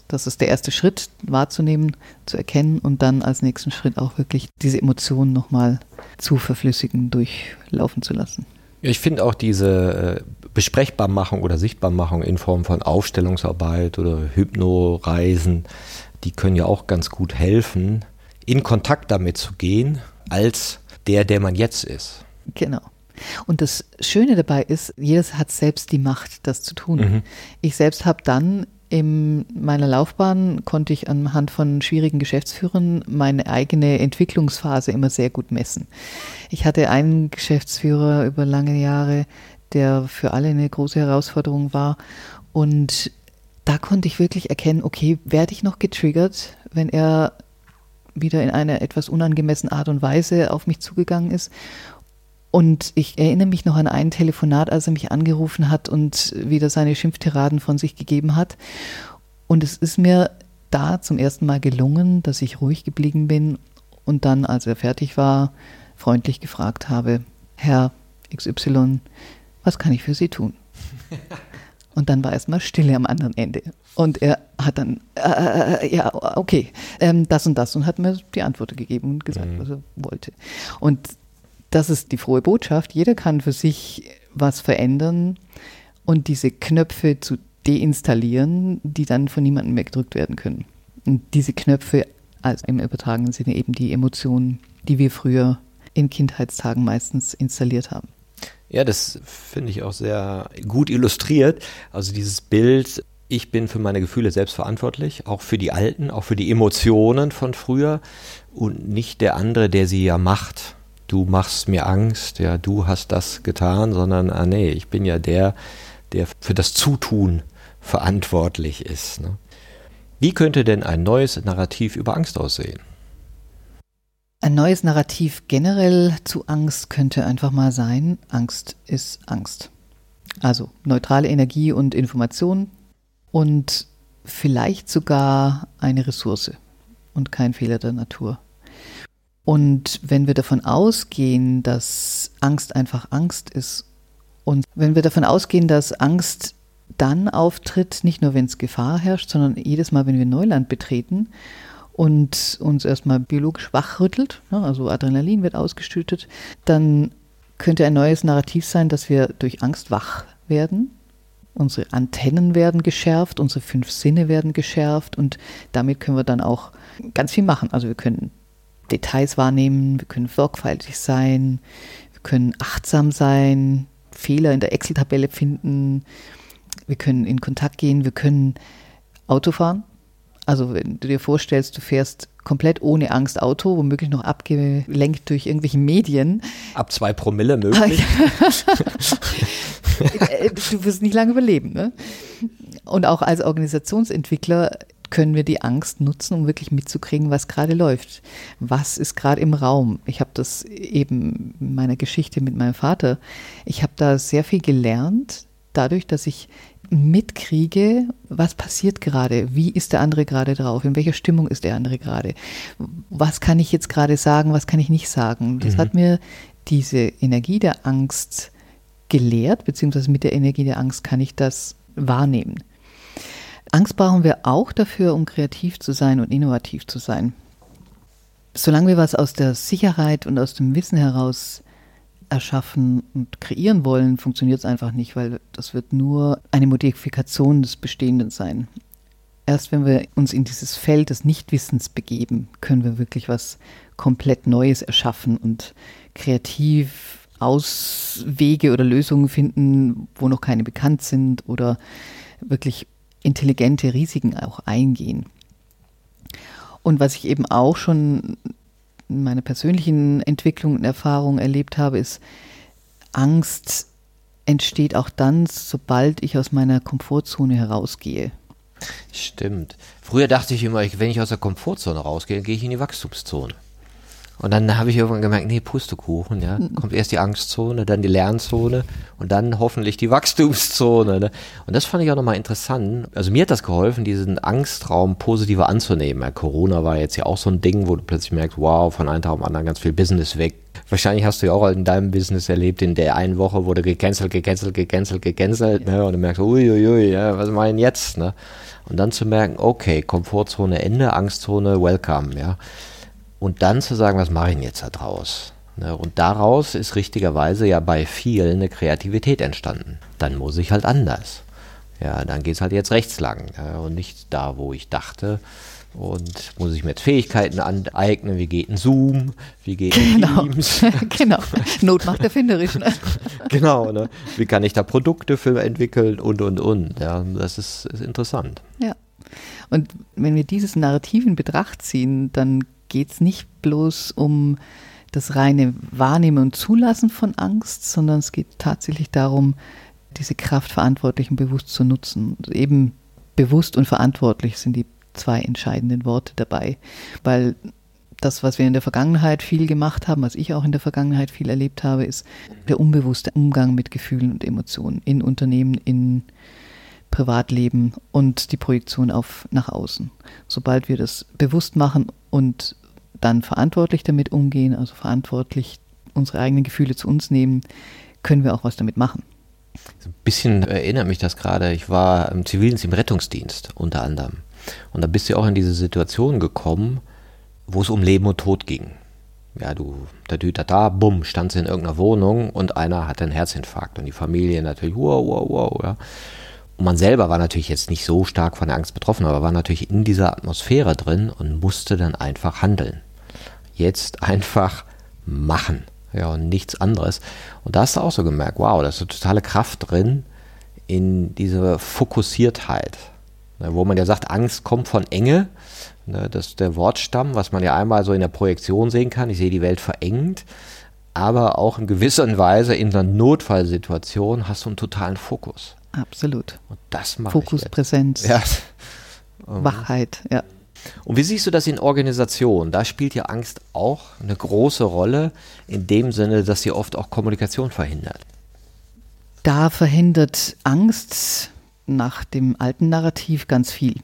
Das ist der erste Schritt, wahrzunehmen, zu erkennen und dann als nächsten Schritt auch wirklich diese Emotionen nochmal zu verflüssigen, durchlaufen zu lassen.
Ich finde auch diese äh, Besprechbarmachung oder Sichtbarmachung in Form von Aufstellungsarbeit oder Hypnoreisen die können ja auch ganz gut helfen, in Kontakt damit zu gehen, als der, der man jetzt ist.
Genau. Und das Schöne dabei ist, jedes hat selbst die Macht, das zu tun. Mhm. Ich selbst habe dann in meiner Laufbahn konnte ich anhand von schwierigen Geschäftsführern meine eigene Entwicklungsphase immer sehr gut messen. Ich hatte einen Geschäftsführer über lange Jahre, der für alle eine große Herausforderung war. Und da konnte ich wirklich erkennen, okay, werde ich noch getriggert, wenn er wieder in einer etwas unangemessenen Art und Weise auf mich zugegangen ist. Und ich erinnere mich noch an ein Telefonat, als er mich angerufen hat und wieder seine Schimpftiraden von sich gegeben hat. Und es ist mir da zum ersten Mal gelungen, dass ich ruhig geblieben bin und dann, als er fertig war, freundlich gefragt habe, Herr XY, was kann ich für Sie tun? <laughs> Und dann war erstmal Stille am anderen Ende. Und er hat dann, äh, äh, äh, ja, okay, ähm, das und das und hat mir die Antwort gegeben und gesagt, mhm. was er wollte. Und das ist die frohe Botschaft. Jeder kann für sich was verändern und diese Knöpfe zu deinstallieren, die dann von niemandem mehr gedrückt werden können. Und diese Knöpfe, also im übertragenen Sinne eben die Emotionen, die wir früher in Kindheitstagen meistens installiert haben.
Ja, das finde ich auch sehr gut illustriert. Also dieses Bild, ich bin für meine Gefühle selbst verantwortlich, auch für die Alten, auch für die Emotionen von früher und nicht der andere, der sie ja macht. Du machst mir Angst, ja, du hast das getan, sondern, ah nee, ich bin ja der, der für das Zutun verantwortlich ist. Ne? Wie könnte denn ein neues Narrativ über Angst aussehen?
Ein neues Narrativ generell zu Angst könnte einfach mal sein, Angst ist Angst. Also neutrale Energie und Information und vielleicht sogar eine Ressource und kein Fehler der Natur. Und wenn wir davon ausgehen, dass Angst einfach Angst ist und wenn wir davon ausgehen, dass Angst dann auftritt, nicht nur wenn es Gefahr herrscht, sondern jedes Mal, wenn wir Neuland betreten und uns erstmal biologisch wachrüttelt, ne, also Adrenalin wird ausgeschüttet, dann könnte ein neues Narrativ sein, dass wir durch Angst wach werden. Unsere Antennen werden geschärft, unsere fünf Sinne werden geschärft und damit können wir dann auch ganz viel machen. Also wir können Details wahrnehmen, wir können sorgfältig sein, wir können achtsam sein, Fehler in der Excel-Tabelle finden, wir können in Kontakt gehen, wir können Auto fahren, also wenn du dir vorstellst, du fährst komplett ohne Angst Auto, womöglich noch abgelenkt durch irgendwelche Medien.
Ab zwei Promille möglich. <laughs>
du wirst nicht lange überleben. Ne? Und auch als Organisationsentwickler können wir die Angst nutzen, um wirklich mitzukriegen, was gerade läuft. Was ist gerade im Raum? Ich habe das eben in meiner Geschichte mit meinem Vater. Ich habe da sehr viel gelernt, dadurch, dass ich mitkriege, was passiert gerade, wie ist der andere gerade drauf, in welcher Stimmung ist der andere gerade, was kann ich jetzt gerade sagen, was kann ich nicht sagen. Das mhm. hat mir diese Energie der Angst gelehrt, beziehungsweise mit der Energie der Angst kann ich das wahrnehmen. Angst brauchen wir auch dafür, um kreativ zu sein und innovativ zu sein. Solange wir was aus der Sicherheit und aus dem Wissen heraus erschaffen und kreieren wollen, funktioniert es einfach nicht, weil das wird nur eine Modifikation des Bestehenden sein. Erst wenn wir uns in dieses Feld des Nichtwissens begeben, können wir wirklich was komplett Neues erschaffen und kreativ Auswege oder Lösungen finden, wo noch keine bekannt sind oder wirklich intelligente Risiken auch eingehen. Und was ich eben auch schon meine persönlichen Entwicklung und Erfahrungen erlebt habe, ist, Angst entsteht auch dann, sobald ich aus meiner Komfortzone herausgehe.
Stimmt. Früher dachte ich immer, wenn ich aus der Komfortzone rausgehe, gehe ich in die Wachstumszone. Und dann habe ich irgendwann gemerkt, nee, Pustekuchen, ja. Mhm. Kommt erst die Angstzone, dann die Lernzone und dann hoffentlich die Wachstumszone. Ne? Und das fand ich auch nochmal interessant. Also mir hat das geholfen, diesen Angstraum positiver anzunehmen. Ja, Corona war jetzt ja auch so ein Ding, wo du plötzlich merkst, wow, von einem Tag auf den anderen ganz viel Business weg. Wahrscheinlich hast du ja auch in deinem Business erlebt, in der einen Woche wurde gecancelt, gecancelt, gecancelt, gecancelt, ne? Und du merkst, uiuiui, ja, was denn jetzt, ne? Und dann zu merken, okay, Komfortzone Ende, Angstzone, welcome, ja und dann zu sagen, was mache ich denn jetzt da draus? Ne, und daraus ist richtigerweise ja bei vielen eine Kreativität entstanden. Dann muss ich halt anders. ja, dann geht es halt jetzt rechts lang ja, und nicht da, wo ich dachte. Und muss ich mir jetzt Fähigkeiten aneignen? Wie geht ein Zoom? Wie geht ein
genau.
Teams? <laughs> <laughs>
genau. Not macht erfinderisch. Ne? <laughs>
genau. Ne? Wie kann ich da Produkte für entwickeln und, und, und. Ja, das ist, ist interessant.
Ja. Und wenn wir dieses Narrativ in Betracht ziehen, dann geht es nicht bloß um das reine Wahrnehmen und Zulassen von Angst, sondern es geht tatsächlich darum, diese Kraft verantwortlich und bewusst zu nutzen. Eben bewusst und verantwortlich sind die zwei entscheidenden Worte dabei, weil das, was wir in der Vergangenheit viel gemacht haben, was ich auch in der Vergangenheit viel erlebt habe, ist der unbewusste Umgang mit Gefühlen und Emotionen in Unternehmen, in Privatleben und die Projektion auf nach außen. Sobald wir das bewusst machen und dann verantwortlich damit umgehen, also verantwortlich unsere eigenen Gefühle zu uns nehmen, können wir auch was damit machen.
Ein bisschen erinnert mich das gerade. Ich war im Zivildienst im Rettungsdienst unter anderem. Und da bist du auch in diese Situation gekommen, wo es um Leben und Tod ging. Ja, du, da, da, da, bumm, standst in irgendeiner Wohnung und einer hat einen Herzinfarkt und die Familie natürlich, wow, wow, wow, ja. Und man selber war natürlich jetzt nicht so stark von der Angst betroffen, aber war natürlich in dieser Atmosphäre drin und musste dann einfach handeln. Jetzt einfach machen. Ja, und nichts anderes. Und da hast du auch so gemerkt, wow, da ist eine totale Kraft drin in diese Fokussiertheit. Ne, wo man ja sagt, Angst kommt von Enge. Ne, das ist der Wortstamm, was man ja einmal so in der Projektion sehen kann. Ich sehe die Welt verengt. Aber auch in gewisser Weise in einer Notfallsituation hast du einen totalen Fokus.
Absolut.
Und das macht
Fokus, Präsenz,
ja. <laughs>
Wachheit, ja.
Und wie siehst du das in Organisationen? Da spielt ja Angst auch eine große Rolle, in dem Sinne, dass sie oft auch Kommunikation verhindert.
Da verhindert Angst nach dem alten Narrativ ganz viel.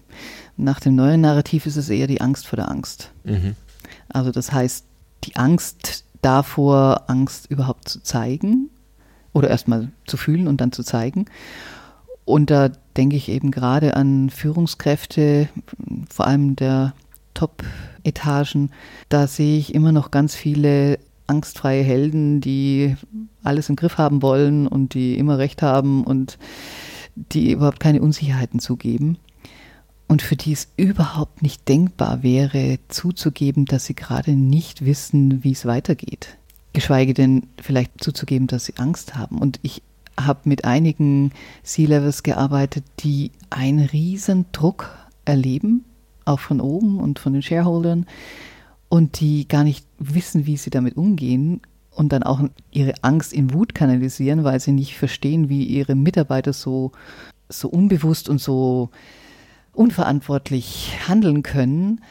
Nach dem neuen Narrativ ist es eher die Angst vor der Angst. Mhm. Also das heißt, die Angst davor, Angst überhaupt zu zeigen oder erstmal zu fühlen und dann zu zeigen. Und da denke ich eben gerade an Führungskräfte, vor allem der Top-Etagen. Da sehe ich immer noch ganz viele angstfreie Helden, die alles im Griff haben wollen und die immer recht haben und die überhaupt keine Unsicherheiten zugeben. Und für die es überhaupt nicht denkbar wäre, zuzugeben, dass sie gerade nicht wissen, wie es weitergeht. Geschweige denn vielleicht zuzugeben, dass sie Angst haben. Und ich habe mit einigen C-Levels gearbeitet, die einen riesen Druck erleben, auch von oben und von den Shareholdern, und die gar nicht wissen, wie sie damit umgehen und dann auch ihre Angst in Wut kanalisieren, weil sie nicht verstehen, wie ihre Mitarbeiter so, so unbewusst und so unverantwortlich handeln können.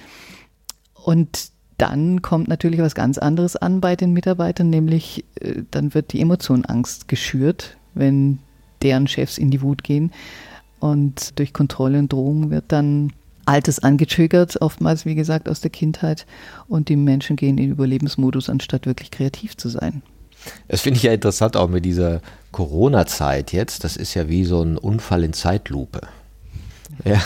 Und dann kommt natürlich was ganz anderes an bei den Mitarbeitern, nämlich äh, dann wird die Emotion Angst geschürt, wenn deren Chefs in die Wut gehen. Und durch Kontrolle und Drohung wird dann Altes angetriggert, oftmals, wie gesagt, aus der Kindheit. Und die Menschen gehen in Überlebensmodus, anstatt wirklich kreativ zu sein.
Das finde ich ja interessant, auch mit dieser Corona-Zeit jetzt. Das ist ja wie so ein Unfall in Zeitlupe. Ja,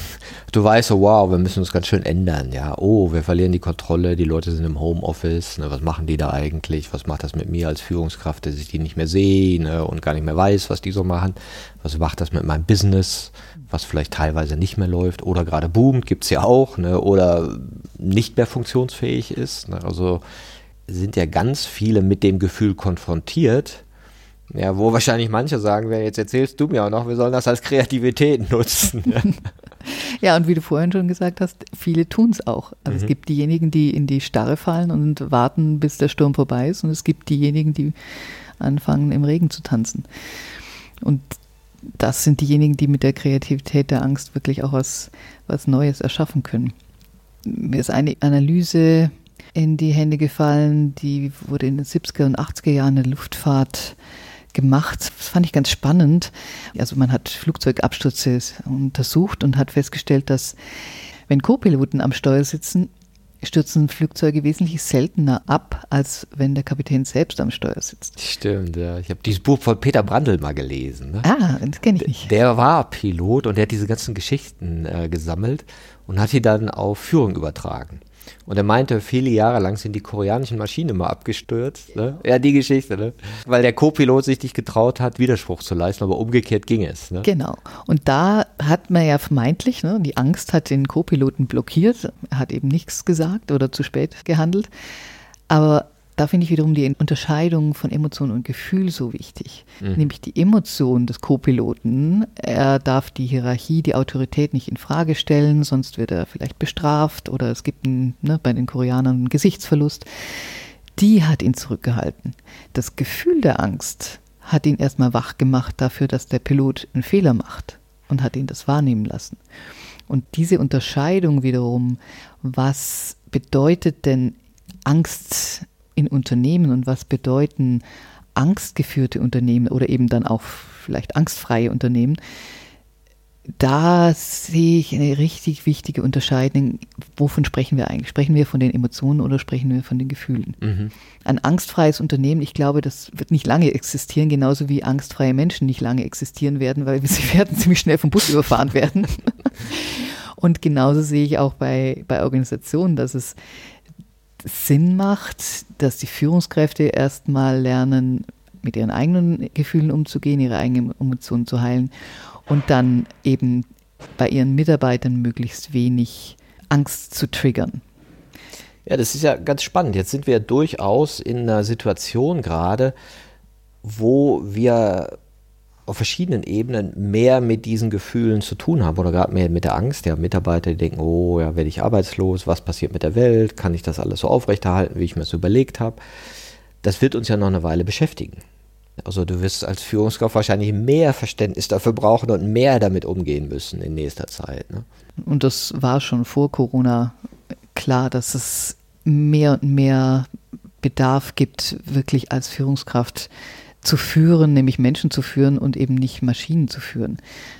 du weißt so, wow, wir müssen uns ganz schön ändern. Ja, oh, wir verlieren die Kontrolle, die Leute sind im Homeoffice. Ne, was machen die da eigentlich? Was macht das mit mir als Führungskraft, dass ich die nicht mehr sehe ne, und gar nicht mehr weiß, was die so machen? Was macht das mit meinem Business, was vielleicht teilweise nicht mehr läuft oder gerade boomt, gibt es ja auch, ne, oder nicht mehr funktionsfähig ist. Ne, also sind ja ganz viele mit dem Gefühl konfrontiert, ja, wo wahrscheinlich manche sagen, jetzt erzählst du mir auch noch, wir sollen das als Kreativität nutzen. <laughs>
ja, und wie du vorhin schon gesagt hast, viele tun es auch. Also mhm. es gibt diejenigen, die in die Starre fallen und warten, bis der Sturm vorbei ist. Und es gibt diejenigen, die anfangen, im Regen zu tanzen. Und das sind diejenigen, die mit der Kreativität der Angst wirklich auch was, was Neues erschaffen können. Mir ist eine Analyse in die Hände gefallen, die wurde in den 70er und 80er Jahren in der Luftfahrt gemacht. Das fand ich ganz spannend. Also man hat Flugzeugabstürze untersucht und hat festgestellt, dass wenn Co-Piloten am Steuer sitzen, stürzen Flugzeuge wesentlich seltener ab, als wenn der Kapitän selbst am Steuer sitzt.
Stimmt, ja. Ich habe dieses Buch von Peter Brandl mal gelesen. Ne?
Ah, das kenne ich nicht.
Der war Pilot und der hat diese ganzen Geschichten äh, gesammelt und hat die dann auf Führung übertragen. Und er meinte, viele Jahre lang sind die koreanischen Maschinen immer abgestürzt. Ne? Ja, die Geschichte, ne? Weil der Co-Pilot sich nicht getraut hat, Widerspruch zu leisten, aber umgekehrt ging es. Ne?
Genau. Und da hat man ja vermeintlich, ne, die Angst hat den Co-Piloten blockiert, er hat eben nichts gesagt oder zu spät gehandelt. Aber da finde ich wiederum die Unterscheidung von Emotion und Gefühl so wichtig. Mhm. Nämlich die Emotion des Co-Piloten. Er darf die Hierarchie, die Autorität nicht in Frage stellen, sonst wird er vielleicht bestraft oder es gibt einen, ne, bei den Koreanern einen Gesichtsverlust. Die hat ihn zurückgehalten. Das Gefühl der Angst hat ihn erstmal wach gemacht dafür, dass der Pilot einen Fehler macht und hat ihn das wahrnehmen lassen. Und diese Unterscheidung wiederum, was bedeutet denn Angst in Unternehmen und was bedeuten angstgeführte Unternehmen oder eben dann auch vielleicht angstfreie Unternehmen, da sehe ich eine richtig wichtige Unterscheidung. Wovon sprechen wir eigentlich? Sprechen wir von den Emotionen oder sprechen wir von den Gefühlen? Mhm. Ein angstfreies Unternehmen, ich glaube, das wird nicht lange existieren, genauso wie angstfreie Menschen nicht lange existieren werden, weil <laughs> sie werden ziemlich schnell vom Bus überfahren werden. <laughs> Und genauso sehe ich auch bei, bei Organisationen, dass es Sinn macht, dass die Führungskräfte erstmal lernen, mit ihren eigenen Gefühlen umzugehen, ihre eigenen Emotionen zu heilen und dann eben bei ihren Mitarbeitern möglichst wenig Angst zu triggern.
Ja, das ist ja ganz spannend. Jetzt sind wir durchaus in einer Situation gerade, wo wir auf verschiedenen Ebenen mehr mit diesen Gefühlen zu tun haben oder gerade mehr mit der Angst. Ja, Mitarbeiter, die denken, oh ja, werde ich arbeitslos, was passiert mit der Welt, kann ich das alles so aufrechterhalten, wie ich mir das überlegt habe. Das wird uns ja noch eine Weile beschäftigen. Also du wirst als Führungskraft wahrscheinlich mehr Verständnis dafür brauchen und mehr damit umgehen müssen in nächster Zeit. Ne?
Und das war schon vor Corona klar, dass es mehr und mehr Bedarf gibt, wirklich als Führungskraft zu führen, nämlich Menschen zu führen und eben nicht Maschinen zu führen.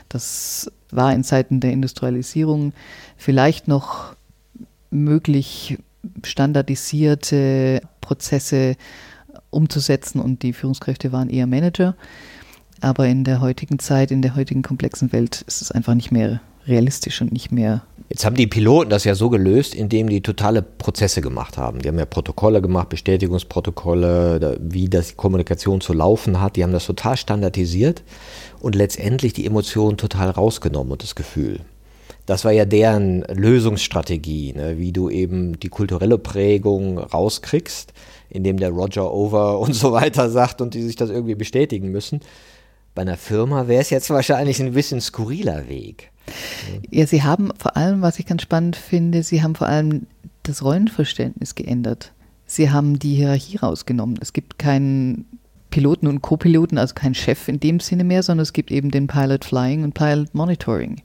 Das war in Zeiten der Industrialisierung vielleicht noch möglich, standardisierte Prozesse umzusetzen und die Führungskräfte waren eher Manager. Aber in der heutigen Zeit, in der heutigen komplexen Welt ist es einfach nicht mehr realistisch und nicht mehr.
Jetzt haben die Piloten das ja so gelöst, indem die totale Prozesse gemacht haben. Die haben ja Protokolle gemacht, Bestätigungsprotokolle, wie das die Kommunikation zu laufen hat. Die haben das total standardisiert und letztendlich die Emotionen total rausgenommen und das Gefühl. Das war ja deren Lösungsstrategie, ne? wie du eben die kulturelle Prägung rauskriegst, indem der Roger Over <laughs> und so weiter sagt und die sich das irgendwie bestätigen müssen. Bei einer Firma wäre es jetzt wahrscheinlich ein bisschen skurriler Weg.
Ja, sie haben vor allem, was ich ganz spannend finde, sie haben vor allem das Rollenverständnis geändert. Sie haben die Hierarchie rausgenommen. Es gibt keinen Piloten und Co-Piloten, also keinen Chef in dem Sinne mehr, sondern es gibt eben den Pilot Flying und Pilot Monitoring.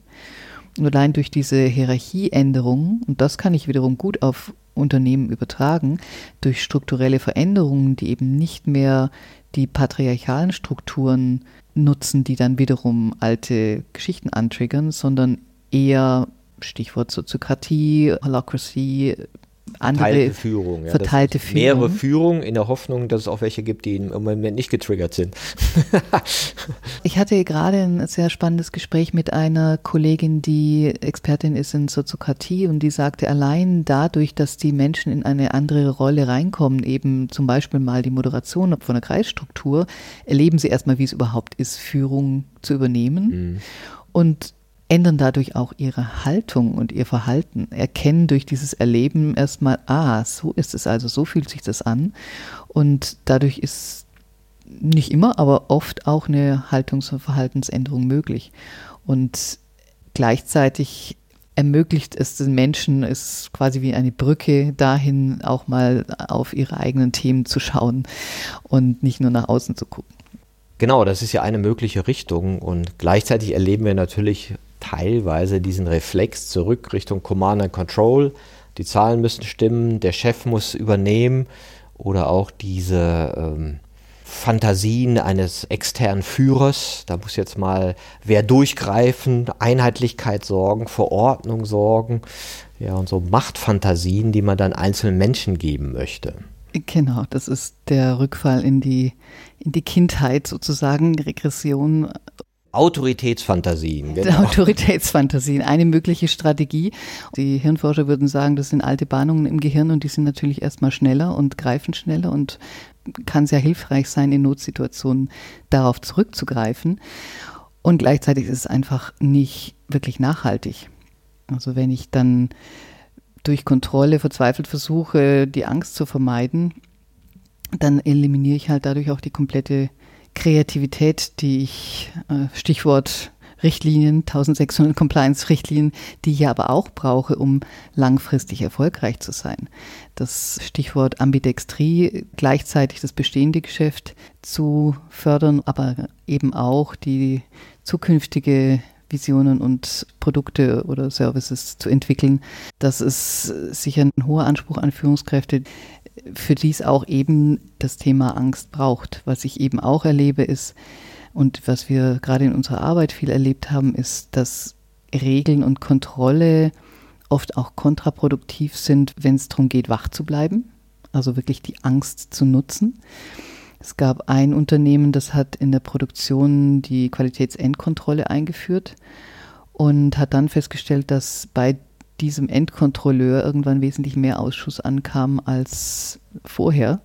Und allein durch diese Hierarchieänderung, und das kann ich wiederum gut auf Unternehmen übertragen, durch strukturelle Veränderungen, die eben nicht mehr die patriarchalen Strukturen nutzen, die dann wiederum alte Geschichten antriggern, sondern eher Stichwort Soziokratie, Holacracy, andere
verteilte Führung. Ja,
verteilte Führung.
Mehrere Führungen in der Hoffnung, dass es auch welche gibt, die im Moment nicht getriggert sind. <laughs>
ich hatte gerade ein sehr spannendes Gespräch mit einer Kollegin, die Expertin ist in Soziokratie und die sagte, allein dadurch, dass die Menschen in eine andere Rolle reinkommen, eben zum Beispiel mal die Moderation von der Kreisstruktur, erleben sie erstmal, wie es überhaupt ist, Führung zu übernehmen. Mhm. Und ändern dadurch auch ihre Haltung und ihr Verhalten, erkennen durch dieses Erleben erstmal, ah, so ist es also, so fühlt sich das an. Und dadurch ist nicht immer, aber oft auch eine Haltungs- und Verhaltensänderung möglich. Und gleichzeitig ermöglicht es den Menschen, ist quasi wie eine Brücke dahin, auch mal auf ihre eigenen Themen zu schauen und nicht nur nach außen zu gucken.
Genau, das ist ja eine mögliche Richtung und gleichzeitig erleben wir natürlich teilweise diesen Reflex zurück Richtung Command and Control. Die Zahlen müssen stimmen, der Chef muss übernehmen oder auch diese ähm, Fantasien eines externen Führers. Da muss jetzt mal wer durchgreifen, Einheitlichkeit sorgen, Verordnung sorgen. Ja, und so Machtfantasien, die man dann einzelnen Menschen geben möchte.
Genau, das ist der Rückfall in die, in die Kindheit sozusagen, Regression
Autoritätsfantasien. <laughs>
Genau. Autoritätsfantasien, eine mögliche Strategie. Die Hirnforscher würden sagen, das sind alte Bahnungen im Gehirn und die sind natürlich erstmal schneller und greifen schneller und kann sehr hilfreich sein, in Notsituationen darauf zurückzugreifen. Und gleichzeitig ist es einfach nicht wirklich nachhaltig. Also wenn ich dann durch Kontrolle verzweifelt versuche, die Angst zu vermeiden, dann eliminiere ich halt dadurch auch die komplette Kreativität, die ich, äh, Stichwort Richtlinien, 1600 Compliance-Richtlinien, die ich aber auch brauche, um langfristig erfolgreich zu sein. Das Stichwort Ambidextrie, gleichzeitig das bestehende Geschäft zu fördern, aber eben auch die zukünftige Visionen und Produkte oder Services zu entwickeln. Das ist sicher ein hoher Anspruch an Führungskräfte, für die es auch eben das Thema Angst braucht. Was ich eben auch erlebe ist, und was wir gerade in unserer Arbeit viel erlebt haben, ist, dass Regeln und Kontrolle oft auch kontraproduktiv sind, wenn es darum geht, wach zu bleiben, also wirklich die Angst zu nutzen. Es gab ein Unternehmen, das hat in der Produktion die Qualitätsendkontrolle eingeführt und hat dann festgestellt, dass bei diesem Endkontrolleur irgendwann wesentlich mehr Ausschuss ankam als vorher.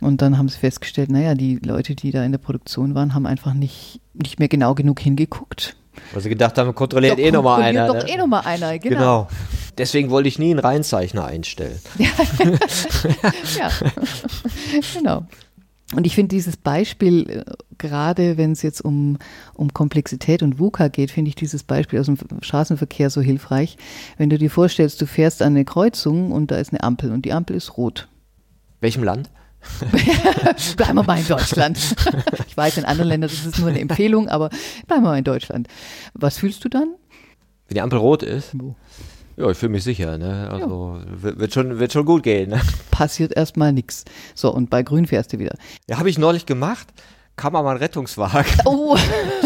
Und dann haben sie festgestellt, naja, die Leute, die da in der Produktion waren, haben einfach nicht, nicht mehr genau genug hingeguckt.
Weil sie gedacht haben, kontrolliert doch, eh nochmal einer.
Doch
ne?
eh nochmal einer, genau.
genau. Deswegen wollte ich nie einen Reinzeichner einstellen. <laughs>
ja, <laughs> <laughs> genau. Und ich finde dieses Beispiel, äh, gerade wenn es jetzt um, um Komplexität und VUCA geht, finde ich dieses Beispiel aus dem Straßenverkehr so hilfreich. Wenn du dir vorstellst, du fährst an eine Kreuzung und da ist eine Ampel und die Ampel ist rot.
Welchem Land? <laughs>
bleiben wir mal in Deutschland. <laughs> Ich weiß, in anderen Ländern ist es nur eine Empfehlung, aber bleiben wir mal in Deutschland. Was fühlst du dann?
Wenn die Ampel rot ist? Wo? Ja, ich fühle mich sicher. Ne? Also ja. wird, schon, wird schon gut gehen. Ne? <laughs>
Passiert erstmal nichts. So, und bei Grün fährst du wieder.
Ja, habe ich neulich gemacht. Kam aber ein Rettungswagen. <laughs>
Oh.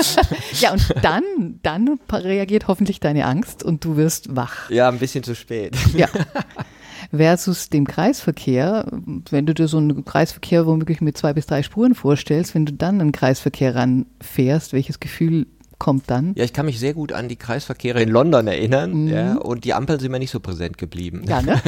<laughs> ja, und dann, dann reagiert hoffentlich deine Angst und du wirst wach.
Ja, ein bisschen zu spät.
Ja. Versus dem Kreisverkehr, wenn du dir so einen Kreisverkehr womöglich mit zwei bis drei Spuren vorstellst, wenn du dann einen Kreisverkehr ranfährst, welches Gefühl kommt dann.
Ja, ich kann mich sehr gut an die Kreisverkehre in London erinnern. Mhm. Ja, und die Ampeln sind mir nicht so präsent geblieben.
Ja, ne?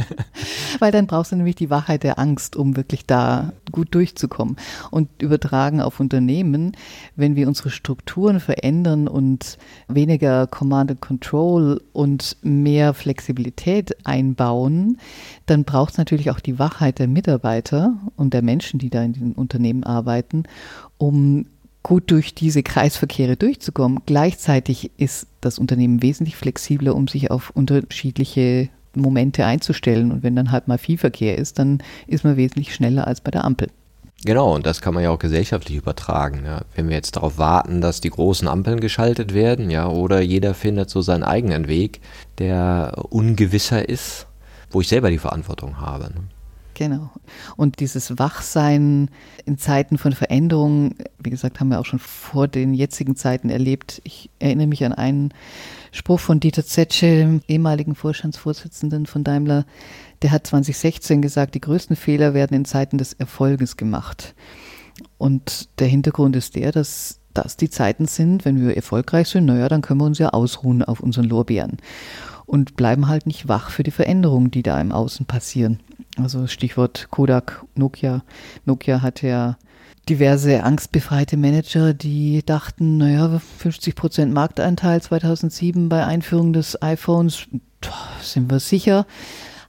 <laughs> Weil dann brauchst du nämlich die Wachheit der Angst, um wirklich da gut durchzukommen. Und übertragen auf Unternehmen, wenn wir unsere Strukturen verändern und weniger Command and Control und mehr Flexibilität einbauen, dann braucht es natürlich auch die Wachheit der Mitarbeiter und der Menschen, die da in den Unternehmen arbeiten, um gut durch diese Kreisverkehre durchzukommen. Gleichzeitig ist das Unternehmen wesentlich flexibler, um sich auf unterschiedliche Momente einzustellen. Und wenn dann halt mal Viehverkehr ist, dann ist man wesentlich schneller als bei der Ampel.
Genau, und das kann man ja auch gesellschaftlich übertragen. Ja. Wenn wir jetzt darauf warten, dass die großen Ampeln geschaltet werden, ja, oder jeder findet so seinen eigenen Weg, der ungewisser ist, wo ich selber die Verantwortung habe. Ne?
Genau. Und dieses Wachsein in Zeiten von Veränderungen, wie gesagt, haben wir auch schon vor den jetzigen Zeiten erlebt. Ich erinnere mich an einen Spruch von Dieter Zetsche, ehemaligen Vorstandsvorsitzenden von Daimler. Der hat 2016 gesagt, die größten Fehler werden in Zeiten des Erfolges gemacht. Und der Hintergrund ist der, dass das die Zeiten sind, wenn wir erfolgreich sind, naja, dann können wir uns ja ausruhen auf unseren Lorbeeren und bleiben halt nicht wach für die Veränderungen, die da im Außen passieren. Also Stichwort Kodak, Nokia. Nokia hat ja diverse angstbefreite Manager, die dachten, naja, 50 Prozent Markteinteil 2007 bei Einführung des iPhones, sind wir sicher,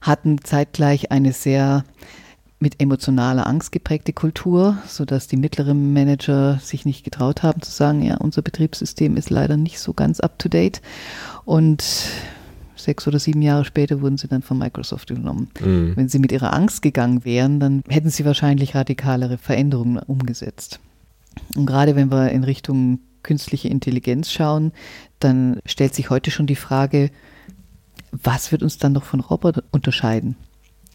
hatten zeitgleich eine sehr mit emotionaler Angst geprägte Kultur, sodass die mittleren Manager sich nicht getraut haben zu sagen, ja, unser Betriebssystem ist leider nicht so ganz up to date. Und sechs oder sieben Jahre später wurden sie dann von Microsoft genommen. Mhm. Wenn sie mit ihrer Angst gegangen wären, dann hätten sie wahrscheinlich radikalere Veränderungen umgesetzt. Und gerade wenn wir in Richtung künstliche Intelligenz schauen, dann stellt sich heute schon die Frage, was wird uns dann noch von Robotern unterscheiden?